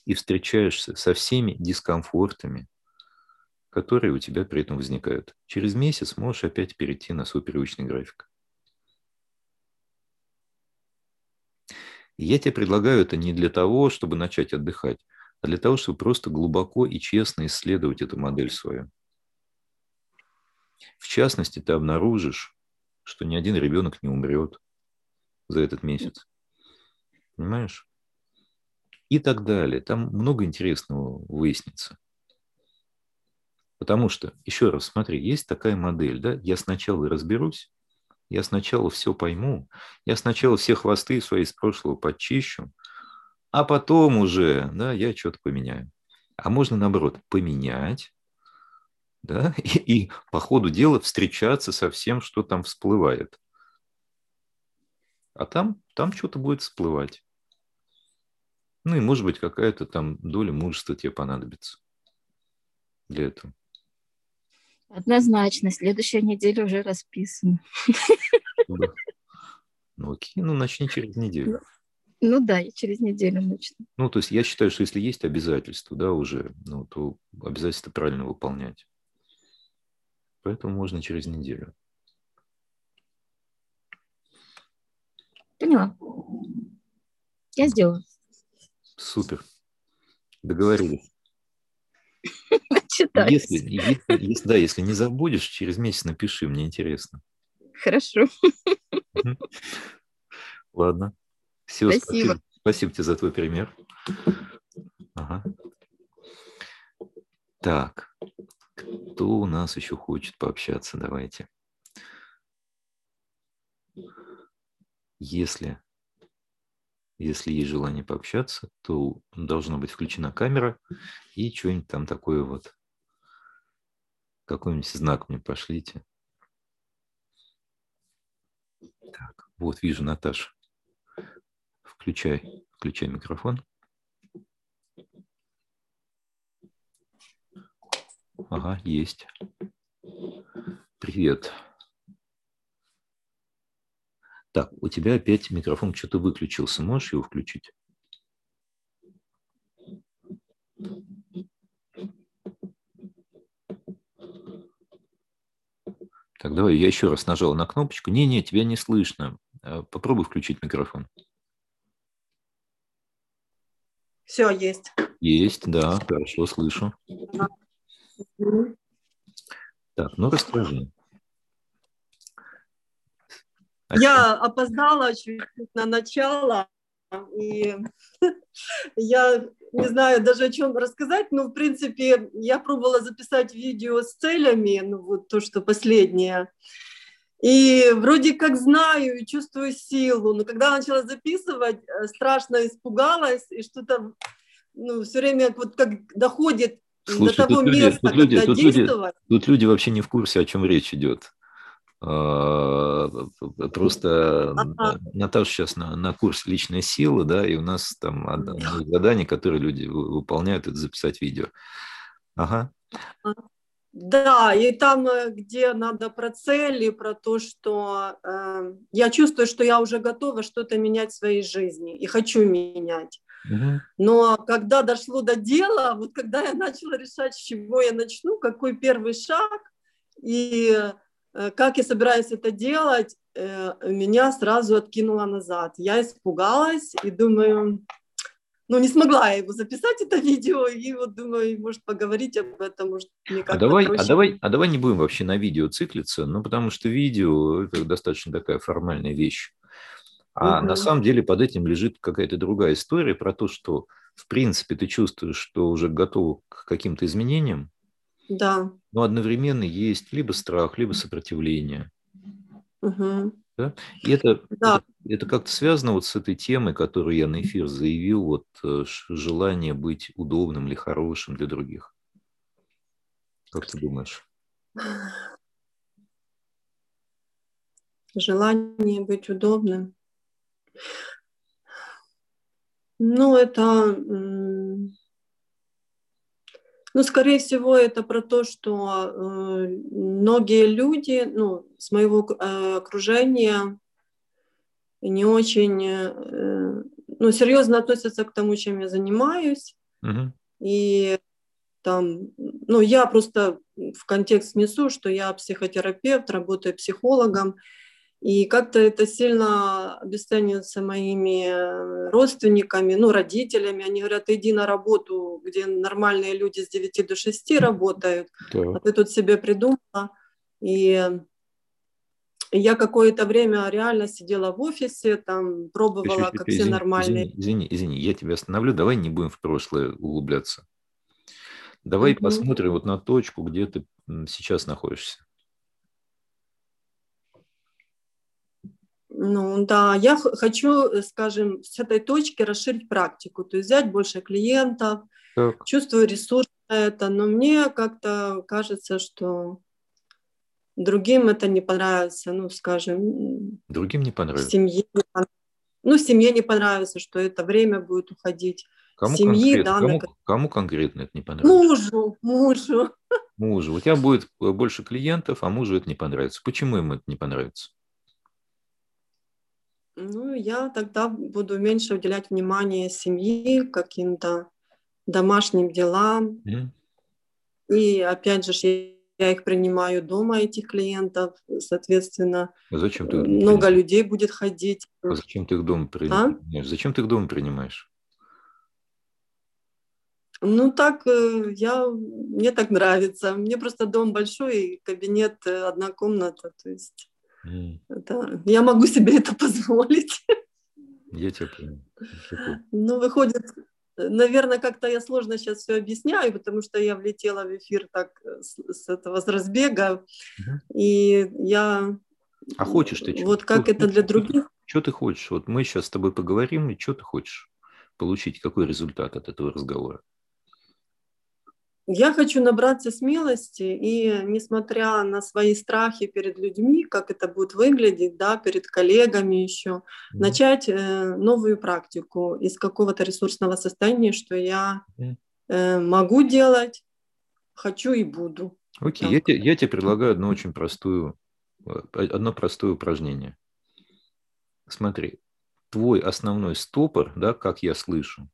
и встречаешься со всеми дискомфортами, которые у тебя при этом возникают. Через месяц можешь опять перейти на свой привычный график. И я тебе предлагаю это не для того, чтобы начать отдыхать, а для того, чтобы просто глубоко и честно исследовать эту модель свою. В частности, ты обнаружишь, что ни один ребенок не умрет за этот месяц. Понимаешь? И так далее. Там много интересного выяснится. Потому что, еще раз, смотри, есть такая модель, да, я сначала разберусь, я сначала все пойму, я сначала все хвосты свои из прошлого подчищу, а потом уже, да, я что-то поменяю. А можно, наоборот, поменять, да, и, и по ходу дела встречаться со всем, что там всплывает. А там, там что-то будет всплывать. Ну и, может быть, какая-то там доля мужества тебе понадобится для этого. Однозначно, следующая неделя уже расписана. Да. Ну окей, ну начни через неделю. Ну, да, я через неделю начну. Ну, то есть я считаю, что если есть обязательства, да, уже, ну, то обязательства правильно выполнять. Поэтому можно через неделю. Поняла. Я сделаю. Супер. Договорились. Если, если, если, да, если не забудешь, через месяц напиши, мне интересно. Хорошо. Ладно. Все, спасибо. спасибо. Спасибо тебе за твой пример. Ага. Так, кто у нас еще хочет пообщаться? Давайте. Если если есть желание пообщаться, то должна быть включена камера и что-нибудь там такое вот. Какой-нибудь знак мне пошлите. Так, вот вижу Наташа. Включай, включай микрофон. Ага, есть. Привет. Так, у тебя опять микрофон что-то выключился. Можешь его включить? Так, давай, я еще раз нажал на кнопочку. Не-не, тебя не слышно. Э, попробуй включить микрофон. Все, есть. Есть, да, хорошо, слышу. Так, ну расскажи. Я опоздала чуть на начало, и я не знаю даже о чем рассказать, но в принципе я пробовала записать видео с целями, ну вот то, что последнее. И вроде как знаю и чувствую силу, но когда начала записывать, э, страшно испугалась, и что-то ну, все время вот как доходит Слушай, до того тут места, люди, тут люди, тут Люди, тут люди вообще не в курсе, о чем речь идет. А, просто ага. Наташа сейчас на, на курс личной силы, да, и у нас там одно из заданий, которые люди выполняют, это записать видео. Ага. Да, и там, э, где надо про цели, про то, что э, я чувствую, что я уже готова что-то менять в своей жизни и хочу менять. Но когда дошло до дела, вот когда я начала решать, с чего я начну, какой первый шаг и э, как я собираюсь это делать, э, меня сразу откинуло назад. Я испугалась и думаю, ну, не смогла я его записать, это видео, и вот думаю, может, поговорить об этом, может, мне а давай, а давай, а давай не будем вообще на видео циклиться, ну, потому что видео – это достаточно такая формальная вещь. А угу. на самом деле под этим лежит какая-то другая история про то, что, в принципе, ты чувствуешь, что уже готов к каким-то изменениям, да. но одновременно есть либо страх, либо сопротивление. Угу. Да? И это, да. это, это как-то связано вот с этой темой, которую я на эфир заявил, вот э, желание быть удобным или хорошим для других. Как ты думаешь? Желание быть удобным. Ну, это, ну, скорее всего, это про то, что э, многие люди, ну, с моего э, окружения не очень, э, ну, серьезно относятся к тому, чем я занимаюсь. Угу. И там, ну, я просто в контекст несу, что я психотерапевт, работаю психологом, и как-то это сильно обесценивается моими э, родственниками, ну, родителями. Они говорят, иди на работу, где нормальные люди с 9 до 6 работают, да. а ты тут себе придумала. И я какое-то время реально сидела в офисе, там пробовала, чуть как извини, все нормальные. Извини, извини, извини, я тебя остановлю, давай не будем в прошлое углубляться. Давай угу. посмотрим вот на точку, где ты сейчас находишься. Ну да, я хочу, э, скажем, с этой точки расширить практику, то есть взять больше клиентов, так. чувствую ресурс на это, но мне как-то кажется, что другим это не понравится, ну, скажем. Другим не понравится? Семье, ну, семье не понравится, что это время будет уходить. Кому Семьи, конкретно? Да, кому, на... кому конкретно это не понравится? Мужу, мужу. Мужу. У тебя будет э, больше клиентов, а мужу это не понравится. Почему ему это не понравится? Ну, я тогда буду меньше уделять внимание семье, каким-то домашним делам. Mm. И опять же, я их принимаю дома, этих клиентов, соответственно, а зачем ты много людей будет ходить. А зачем ты их дома принимаешь? А? Зачем ты их дома принимаешь? Ну так, э, я, мне так нравится. Мне просто дом большой, и кабинет э, одна комната, то есть это, я могу себе это позволить. Я тебя понял. Ну, выходит, наверное, как-то я сложно сейчас все объясняю, потому что я влетела в эфир так э, с, с этого, с разбега, угу. и я... А хочешь ты что? Вот как что, это для других? Что ты хочешь? Вот мы сейчас с тобой поговорим, и что ты хочешь получить? Какой результат от этого разговора? Я хочу набраться смелости и, несмотря на свои страхи перед людьми, как это будет выглядеть, да, перед коллегами еще, mm-hmm. начать э, новую практику из какого-то ресурсного состояния, что я э, могу делать, хочу и буду. Окей, okay. я, тебе, я тебе предлагаю одну очень простую, э, одно простое упражнение. Смотри, твой основной стопор, да, как я слышу,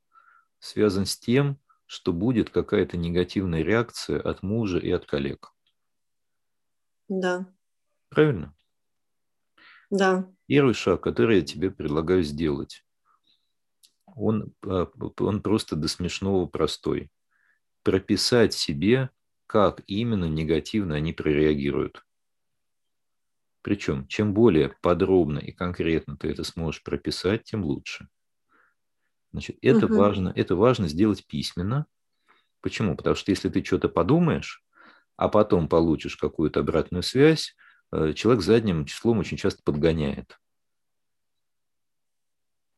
связан с тем, что будет какая-то негативная реакция от мужа и от коллег. Да. Правильно? Да. Первый шаг, который я тебе предлагаю сделать. он, а, он просто до смешного простой. Прописать себе, как именно негативно они прореагируют. Причем, чем более подробно и конкретно ты это сможешь прописать, тем лучше. Значит, это, угу. важно, это важно сделать письменно. Почему? Потому что если ты что-то подумаешь, а потом получишь какую-то обратную связь, э, человек задним числом очень часто подгоняет.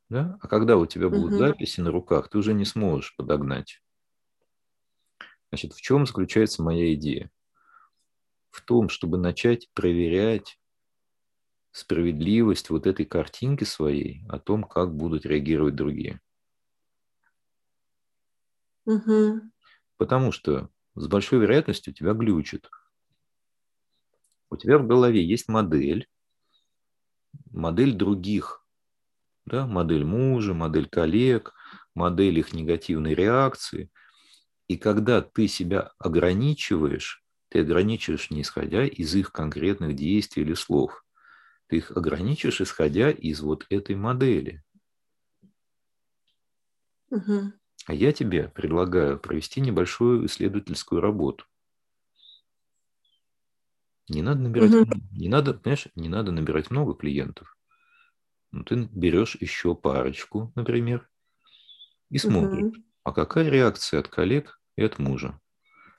Да? А когда у тебя будут угу. записи на руках, ты уже не сможешь подогнать. Значит, в чем заключается моя идея? В том, чтобы начать проверять справедливость вот этой картинки своей о том, как будут реагировать другие. Угу. Потому что с большой вероятностью тебя глючит. У тебя в голове есть модель, модель других, да, модель мужа, модель коллег, модель их негативной реакции. И когда ты себя ограничиваешь, ты ограничиваешь не исходя из их конкретных действий или слов. Ты их ограничиваешь, исходя из вот этой модели. Угу. А я тебе предлагаю провести небольшую исследовательскую работу. Не надо набирать, угу. не надо, понимаешь, не надо набирать много клиентов. Ну, ты берешь еще парочку, например, и смотришь, угу. а какая реакция от коллег и от мужа.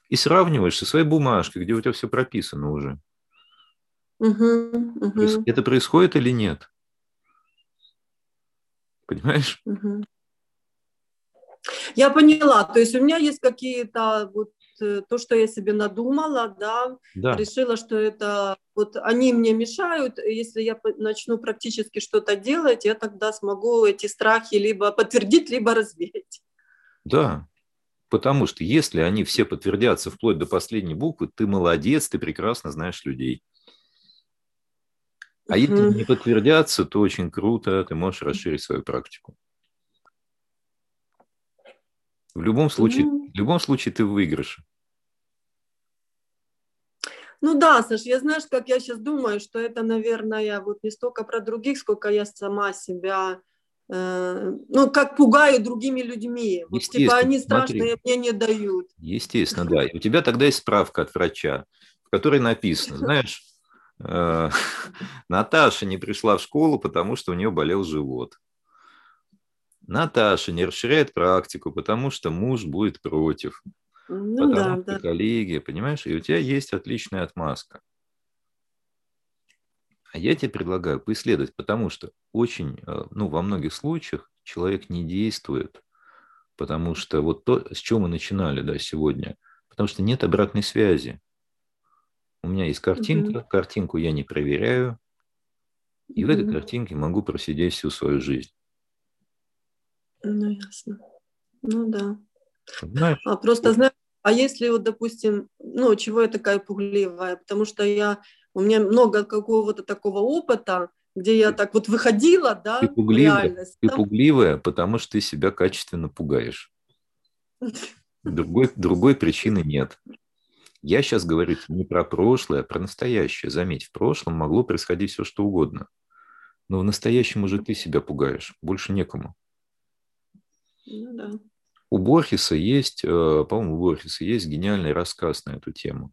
И сравниваешь со своей бумажкой, где у тебя все прописано уже. Угу, угу. Это происходит или нет? Понимаешь? Угу. Я поняла. То есть у меня есть какие-то вот э, то, что я себе надумала, да, да, решила, что это вот они мне мешают. Если я начну практически что-то делать, я тогда смогу эти страхи либо подтвердить, либо развеять. Да, потому что если они все подтвердятся вплоть до последней буквы, ты молодец, ты прекрасно знаешь людей. А если не подтвердятся, то очень круто, ты можешь расширить свою практику. В любом случае, mm-hmm. в любом случае ты в выигрыше. Ну да, Саш, я знаешь, как я сейчас думаю, что это, наверное, вот не столько про других, сколько я сама себя, э, ну, как пугаю другими людьми. Вот, типа они страшные, смотри. мне не дают. Естественно, да. И у тебя тогда есть справка от врача, в которой написано, знаешь, э, Наташа не пришла в школу, потому что у нее болел живот. Наташа не расширяет практику, потому что муж будет против. Ну, потому да, что да. коллеги, понимаешь, и у тебя есть отличная отмазка. А я тебе предлагаю поисследовать, потому что очень, э, ну, во многих случаях человек не действует, потому что вот то, с чего мы начинали, да, сегодня, потому что нет обратной связи. У меня есть картинка, угу. картинку я не проверяю, и угу. в этой картинке могу просидеть всю свою жизнь. Ну, ясно. Ну, да. Знаешь, а просто, знаешь, а если вот, допустим, ну, чего я такая пугливая? Потому что я, у меня много какого-то такого опыта, где я так вот выходила, да, ты пугливая, Ты пугливая, потому что ты себя качественно пугаешь. Другой, другой причины нет. Я сейчас говорю не про прошлое, а про настоящее. Заметь, в прошлом могло происходить все, что угодно. Но в настоящем уже ты себя пугаешь. Больше некому. Ну. У Борхеса есть, э, по-моему, у Борхеса есть гениальный рассказ на эту тему.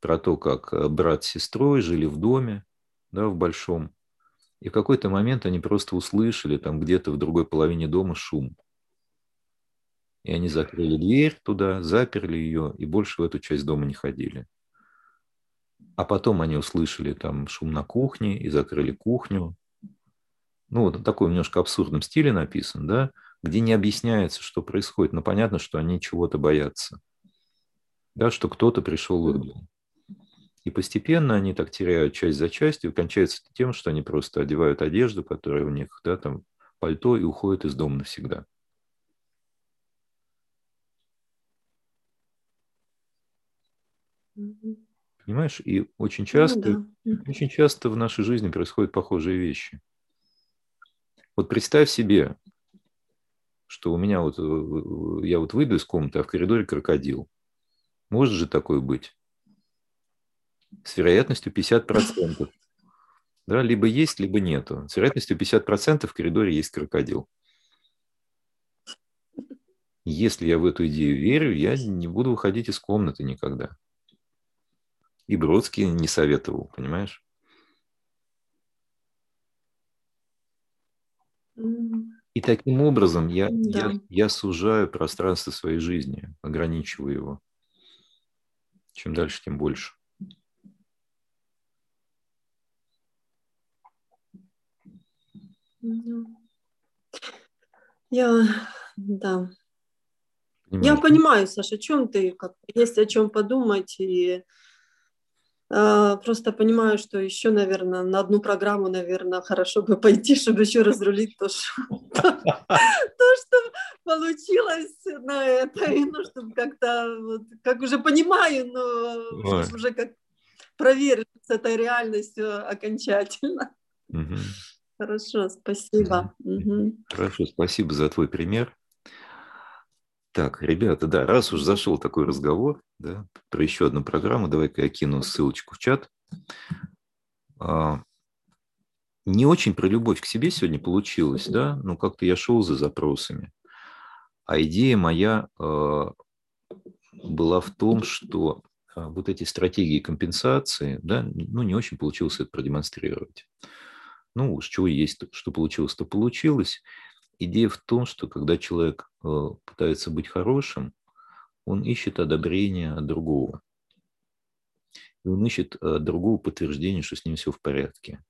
Про то, как э, брат с сестрой жили в доме, да, в большом. И в какой-то момент они просто услышали там где-то в другой половине дома шум. И они закрыли дверь туда, заперли ее, и больше в эту часть дома не ходили. А потом они услышали там шум на кухне и закрыли кухню. Ну, вот в таком немножко абсурдном стиле написан, да, где не объясняется, что происходит, но понятно, что они чего-то боятся. Да, что кто-то пришел в дом. И постепенно они так теряют часть за частью, кончается тем, что они просто одевают одежду, которая у них, да, там, пальто, и уходят из дома навсегда. Понимаешь, и очень часто, ну, да. очень часто в нашей жизни происходят похожие вещи. Вот представь себе, что у меня вот, э, я вот выйду из комнаты, а в коридоре крокодил. Может же такое быть? С вероятностью 50%. Да, либо есть, либо нету. С вероятностью 50% в коридоре есть крокодил. Если я в эту идею верю, я не буду выходить из комнаты никогда. И Бродский не советовал, понимаешь? И таким образом я, да. я, я сужаю пространство своей жизни, ограничиваю его. Чем дальше, тем больше. Я, да. Понимаешь? Я понимаю, Саша, о чем ты, как есть о чем подумать, и э, просто понимаю, что еще, наверное, на одну программу, наверное, хорошо бы пойти, чтобы еще разрулить то, что, получилось на это, и, ну, чтобы как-то, вот, как уже понимаю, но уже как проверить с этой реальностью окончательно. Хорошо, спасибо. Хорошо, спасибо за твой пример. Так, ребята, да, раз уж зашел такой разговор да, про еще одну программу, давай-ка я кину ссылочку в чат. А, не очень про любовь к себе сегодня получилось, да, но как-то я шел за запросами. А идея моя а, была в том, что а, вот эти стратегии компенсации, да, ну, не очень получилось это продемонстрировать. Ну, уж чего есть, что получилось, то получилось. Идея в том, что когда человек э, пытается быть хорошим, он ищет одобрения от другого. И он ищет э, другого подтверждения, что с ним все в порядке.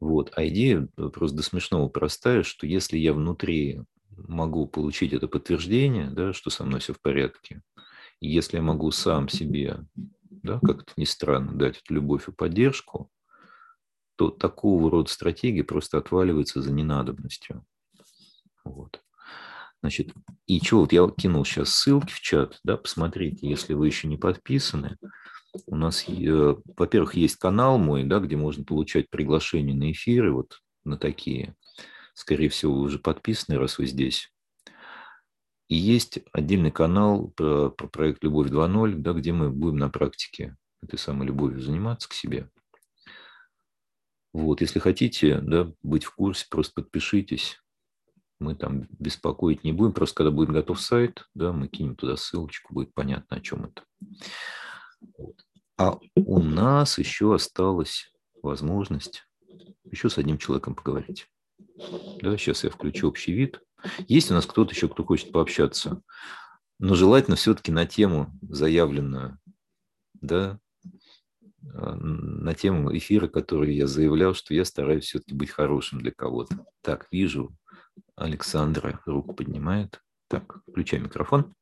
Вот. А идея э, просто до смешного простая, что если я внутри могу получить это подтверждение, да, что со мной все в порядке, и если я могу сам себе, да, как-то ни странно, дать эту любовь и поддержку, то такого рода стратегия просто отваливается за ненадобностью. Вот. Значит, и что, вот я кинул сейчас ссылки в чат, да, посмотрите, если вы еще не подписаны. У нас, во-первых, есть канал мой, да, где можно получать приглашения на эфиры, вот на такие. Скорее всего, вы уже подписаны, раз вы здесь. И есть отдельный канал про, про проект «Любовь 2.0», да, где мы будем на практике этой самой любовью заниматься к себе. Вот, если хотите да, быть в курсе, просто подпишитесь. Мы там беспокоить не будем. Просто когда будет готов сайт, да, мы кинем туда ссылочку, будет понятно, о чем это. Вот. А у нас еще осталась возможность еще с одним человеком поговорить. Да, сейчас я включу общий вид. Есть у нас кто-то еще, кто хочет пообщаться, но желательно все-таки на тему заявленную, да, а, на тему эфира, который я заявлял, что я стараюсь все-таки быть хорошим для кого-то. Так, вижу, Александра руку поднимает. Так, включай микрофон.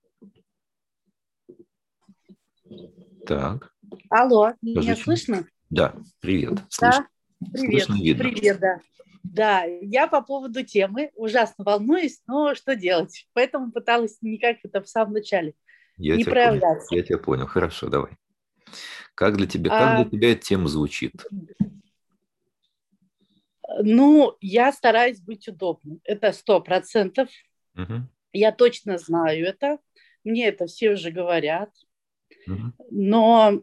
Так. Алло, меня Скажите. слышно? Да, привет. Слышно. Да, привет, слышно, видно. привет, да. Да, я по поводу темы ужасно волнуюсь, но что делать? Поэтому пыталась никак это в самом начале я не проявляться. Понял. Я тебя понял. Хорошо, давай. Как для тебя, как для а тебя эта тема звучит? Ну, я стараюсь быть удобным. Это сто процентов. Угу. Я точно знаю это. Мне это все уже говорят. Угу. Но,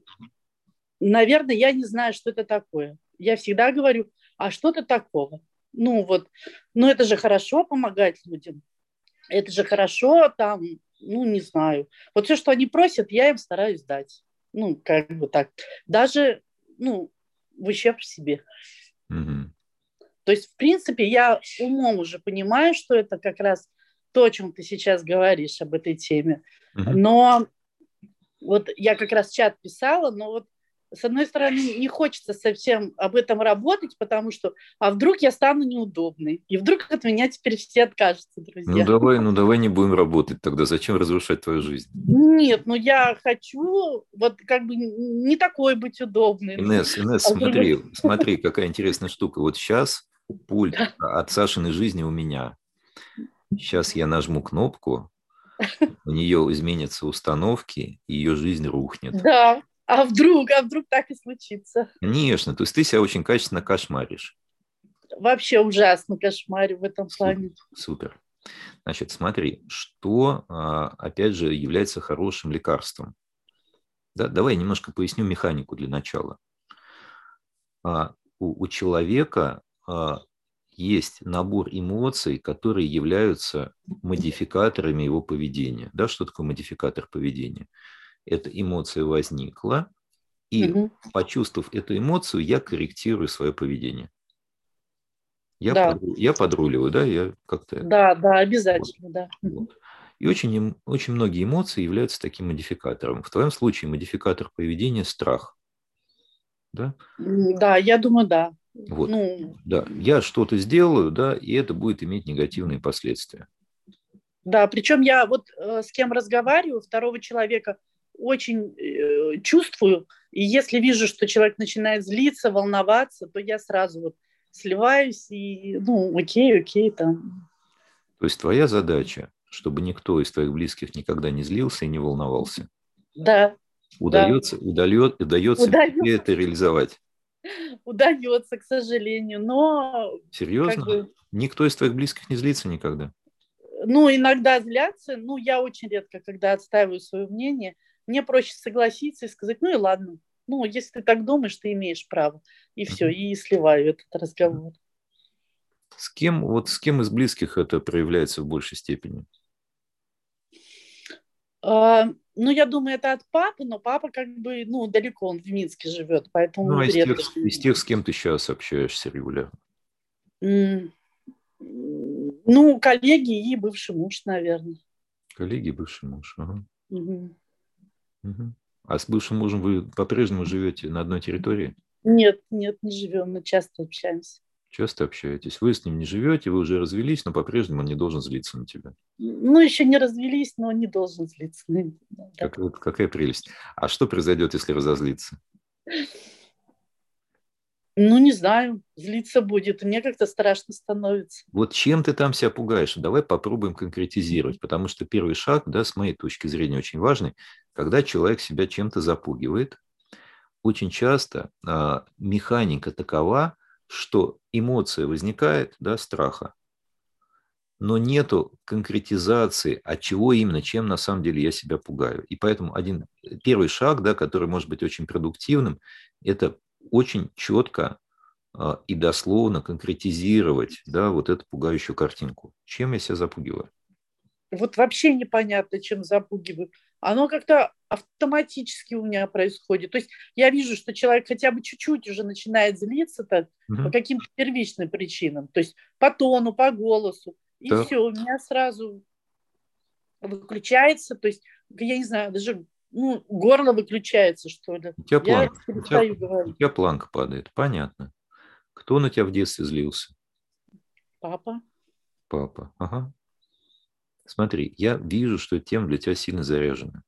наверное, я не знаю, что это такое. Я всегда говорю, а что-то такого. Ну вот, ну это же хорошо помогать людям. Это же хорошо там, ну не знаю. Вот все, что они просят, я им стараюсь дать ну, как бы так, даже, ну, в ущерб себе. Mm-hmm. То есть, в принципе, я умом уже понимаю, что это как раз то, о чем ты сейчас говоришь об этой теме. Mm-hmm. Но вот я как раз чат писала, но вот с одной стороны, не хочется совсем об этом работать, потому что, а вдруг я стану неудобной, и вдруг от меня теперь все откажутся, друзья. Ну давай, ну давай не будем работать тогда, зачем разрушать твою жизнь? Нет, ну я хочу вот как бы не такой быть удобной. Инесс, Инесс, а смотри, другой... смотри, какая интересная штука. Вот сейчас пульт от Сашиной жизни у меня. Сейчас я нажму кнопку, у нее изменятся установки, и ее жизнь рухнет. Да, а вдруг, а вдруг так и случится? Конечно, то есть ты себя очень качественно кошмаришь. Вообще ужасно кошмарю в этом плане. Супер. Значит, смотри, что, а, опять же, является хорошим лекарством. Да, давай я немножко поясню механику для начала. А, у, у человека а, есть набор эмоций, которые являются модификаторами его поведения. Да, что такое модификатор поведения? Эта эмоция возникла, и угу. почувствовав эту эмоцию, я корректирую свое поведение. Я, да. под, я подруливаю, да, я как-то... Да, да, обязательно, вот. да. Вот. И очень, очень многие эмоции являются таким модификатором. В твоем случае модификатор поведения – страх. Да? Да, я думаю, да. Вот. Ну, да, я что-то сделаю, да, и это будет иметь негативные последствия. Да, причем я вот э, с кем разговариваю, второго человека очень э, чувствую, и если вижу, что человек начинает злиться, волноваться, то я сразу вот сливаюсь и, ну, окей, окей, там. То есть твоя задача, чтобы никто из твоих близких никогда не злился и не волновался. Да. Удается, да. Удалет, удается, удается. это реализовать удается, к сожалению, но... Серьезно? Как бы, Никто из твоих близких не злится никогда? Ну, иногда злятся, ну, я очень редко, когда отстаиваю свое мнение, мне проще согласиться и сказать, ну и ладно, ну, если ты так думаешь, ты имеешь право, и все, и сливаю этот разговор. С кем, вот с кем из близких это проявляется в большей степени? А, ну, я думаю, это от папы, но папа как бы, ну, далеко, он в Минске живет, поэтому... Ну, а из тех, из тех, с кем ты сейчас общаешься регулярно? Mm. Ну, коллеги и бывший муж, наверное. Коллеги бывший муж, ага. Угу. Угу. А с бывшим мужем вы по-прежнему живете на одной территории? Нет, нет, не живем, мы часто общаемся. Часто общаетесь. Вы с ним не живете, вы уже развелись, но по-прежнему он не должен злиться на тебя. Ну, еще не развелись, но он не должен злиться. Как, вот, какая прелесть. А что произойдет, если разозлиться? Ну, не знаю, злиться будет. Мне как-то страшно становится. Вот чем ты там себя пугаешь? Давай попробуем конкретизировать, потому что первый шаг, да, с моей точки зрения, очень важный, когда человек себя чем-то запугивает, очень часто а, механика такова, что эмоция возникает, да, страха, но нету конкретизации, от чего именно, чем на самом деле я себя пугаю. И поэтому один первый шаг, да, который может быть очень продуктивным, это очень четко э, и дословно конкретизировать да, вот эту пугающую картинку. Чем я себя запугиваю? Вот вообще непонятно, чем запугиваю оно как-то автоматически у меня происходит. То есть я вижу, что человек хотя бы чуть-чуть уже начинает злиться так, угу. по каким-то первичным причинам, то есть по тону, по голосу, и да. все, у меня сразу выключается, то есть, я не знаю, даже ну, горло выключается, что ли. У тебя, планка, у, тебя, у тебя планка падает, понятно. Кто на тебя в детстве злился? Папа. Папа, ага. Смотри, я вижу, что тема для тебя сильно заряжена.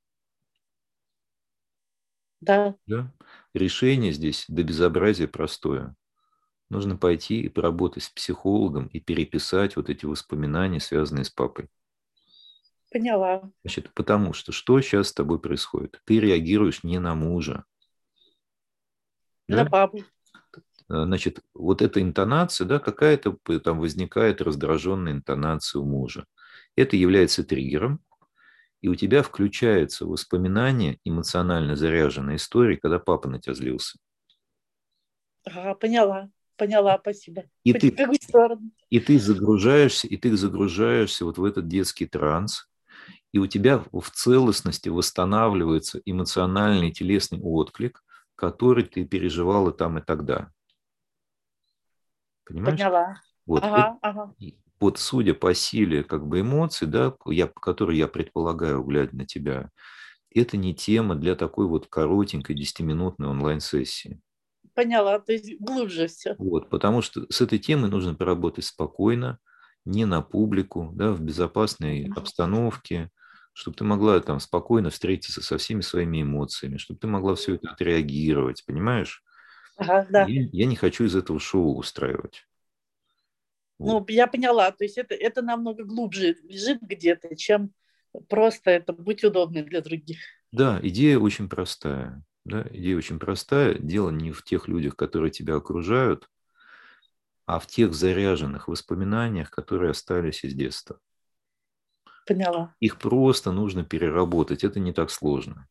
Да. да. Решение здесь до безобразия простое. Нужно пойти и поработать с психологом и переписать вот эти воспоминания, связанные с папой. Поняла. Значит, потому что что сейчас с тобой происходит? Ты реагируешь не на мужа. На да? папу. Значит, вот эта интонация, да, какая-то там возникает раздраженная интонация у мужа это является триггером, и у тебя включается воспоминание эмоционально заряженной истории, когда папа на тебя злился. Ага, поняла, поняла, спасибо. И ты, и ты загружаешься, и ты загружаешься вот в этот детский транс, и у тебя в целостности восстанавливается эмоциональный телесный отклик, который ты переживала там и тогда. Понимаешь? Поняла. Вот. Ага, ага вот судя по силе как бы эмоций, да, я, которые я предполагаю, глядя на тебя, это не тема для такой вот коротенькой 10-минутной онлайн-сессии. Поняла, то есть глубже все. Вот, потому что с этой темой нужно поработать спокойно, не на публику, да, в безопасной обстановке, чтобы ты могла там спокойно встретиться со всеми своими эмоциями, чтобы ты могла все это отреагировать, понимаешь? Ага, да. Я, я не хочу из этого шоу устраивать. Ну, я поняла, то есть это, это намного глубже лежит где-то, чем просто это быть удобным для других. Да, идея очень простая. Да, идея очень простая. Дело не в тех людях, которые тебя окружают, а в тех заряженных воспоминаниях, которые остались из детства. Поняла. Их просто нужно переработать. Это не так сложно.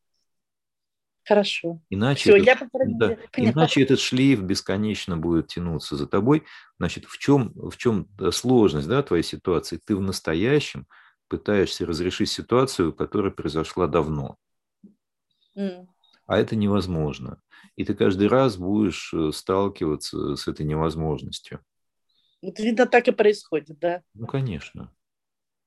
Хорошо. Иначе, Все, этот, я да, иначе этот шлейф бесконечно будет тянуться за тобой. Значит, в чем, в чем сложность да, твоей ситуации? Ты в настоящем пытаешься разрешить ситуацию, которая произошла давно. Mm. А это невозможно. И ты каждый раз будешь э, сталкиваться с этой невозможностью. Вот видно, так и происходит, да? Ну, конечно.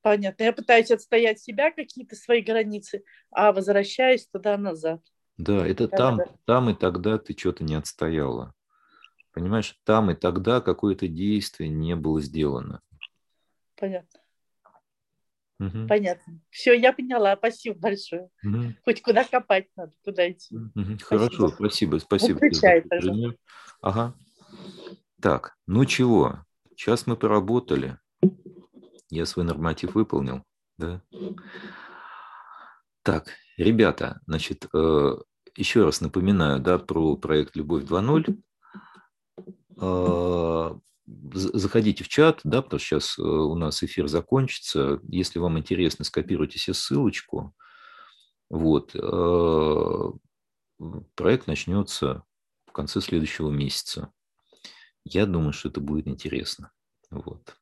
Понятно. Я пытаюсь отстоять себя, какие-то свои границы, а возвращаюсь туда-назад. Да, это да, там, да. там и тогда ты что-то не отстояла. Понимаешь, там и тогда какое-то действие не было сделано. Понятно. Угу. Понятно. Все, я поняла. Спасибо большое. Угу. Хоть куда копать надо, куда идти. Угу. Хорошо, спасибо, спасибо. Выключай, пожалуйста. Ага. Так, ну чего? Сейчас мы поработали. Я свой норматив выполнил, да? Так, ребята, значит, э, еще раз напоминаю, да, про проект «Любовь 2.0». А, заходите в чат, да, потому что сейчас э, у нас эфир закончится. Если вам интересно, скопируйте себе ссылочку. Вот. А, проект начнется в конце следующего месяца. Я думаю, что это будет интересно. Вот.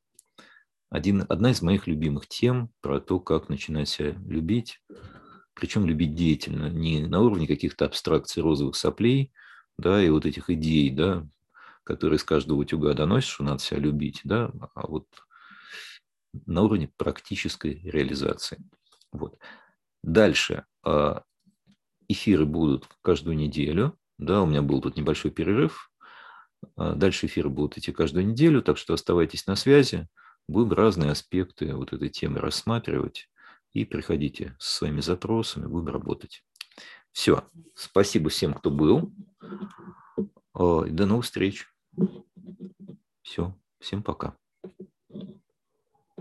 Один, одна из моих любимых тем про то, как начинать себя любить – причем любить деятельно, не на уровне каких-то абстракций розовых соплей, да, и вот этих идей, да, которые с каждого утюга доносишь, что надо себя любить, да, а вот на уровне практической реализации. Вот. Дальше. А, эфиры будут каждую неделю, да, у меня был тут небольшой перерыв. А, дальше эфиры будут идти каждую неделю, так что оставайтесь на связи. Будем разные аспекты вот этой темы рассматривать и приходите с своими запросами, будем работать. Все. Спасибо всем, кто был. До новых встреч. Все. Всем пока.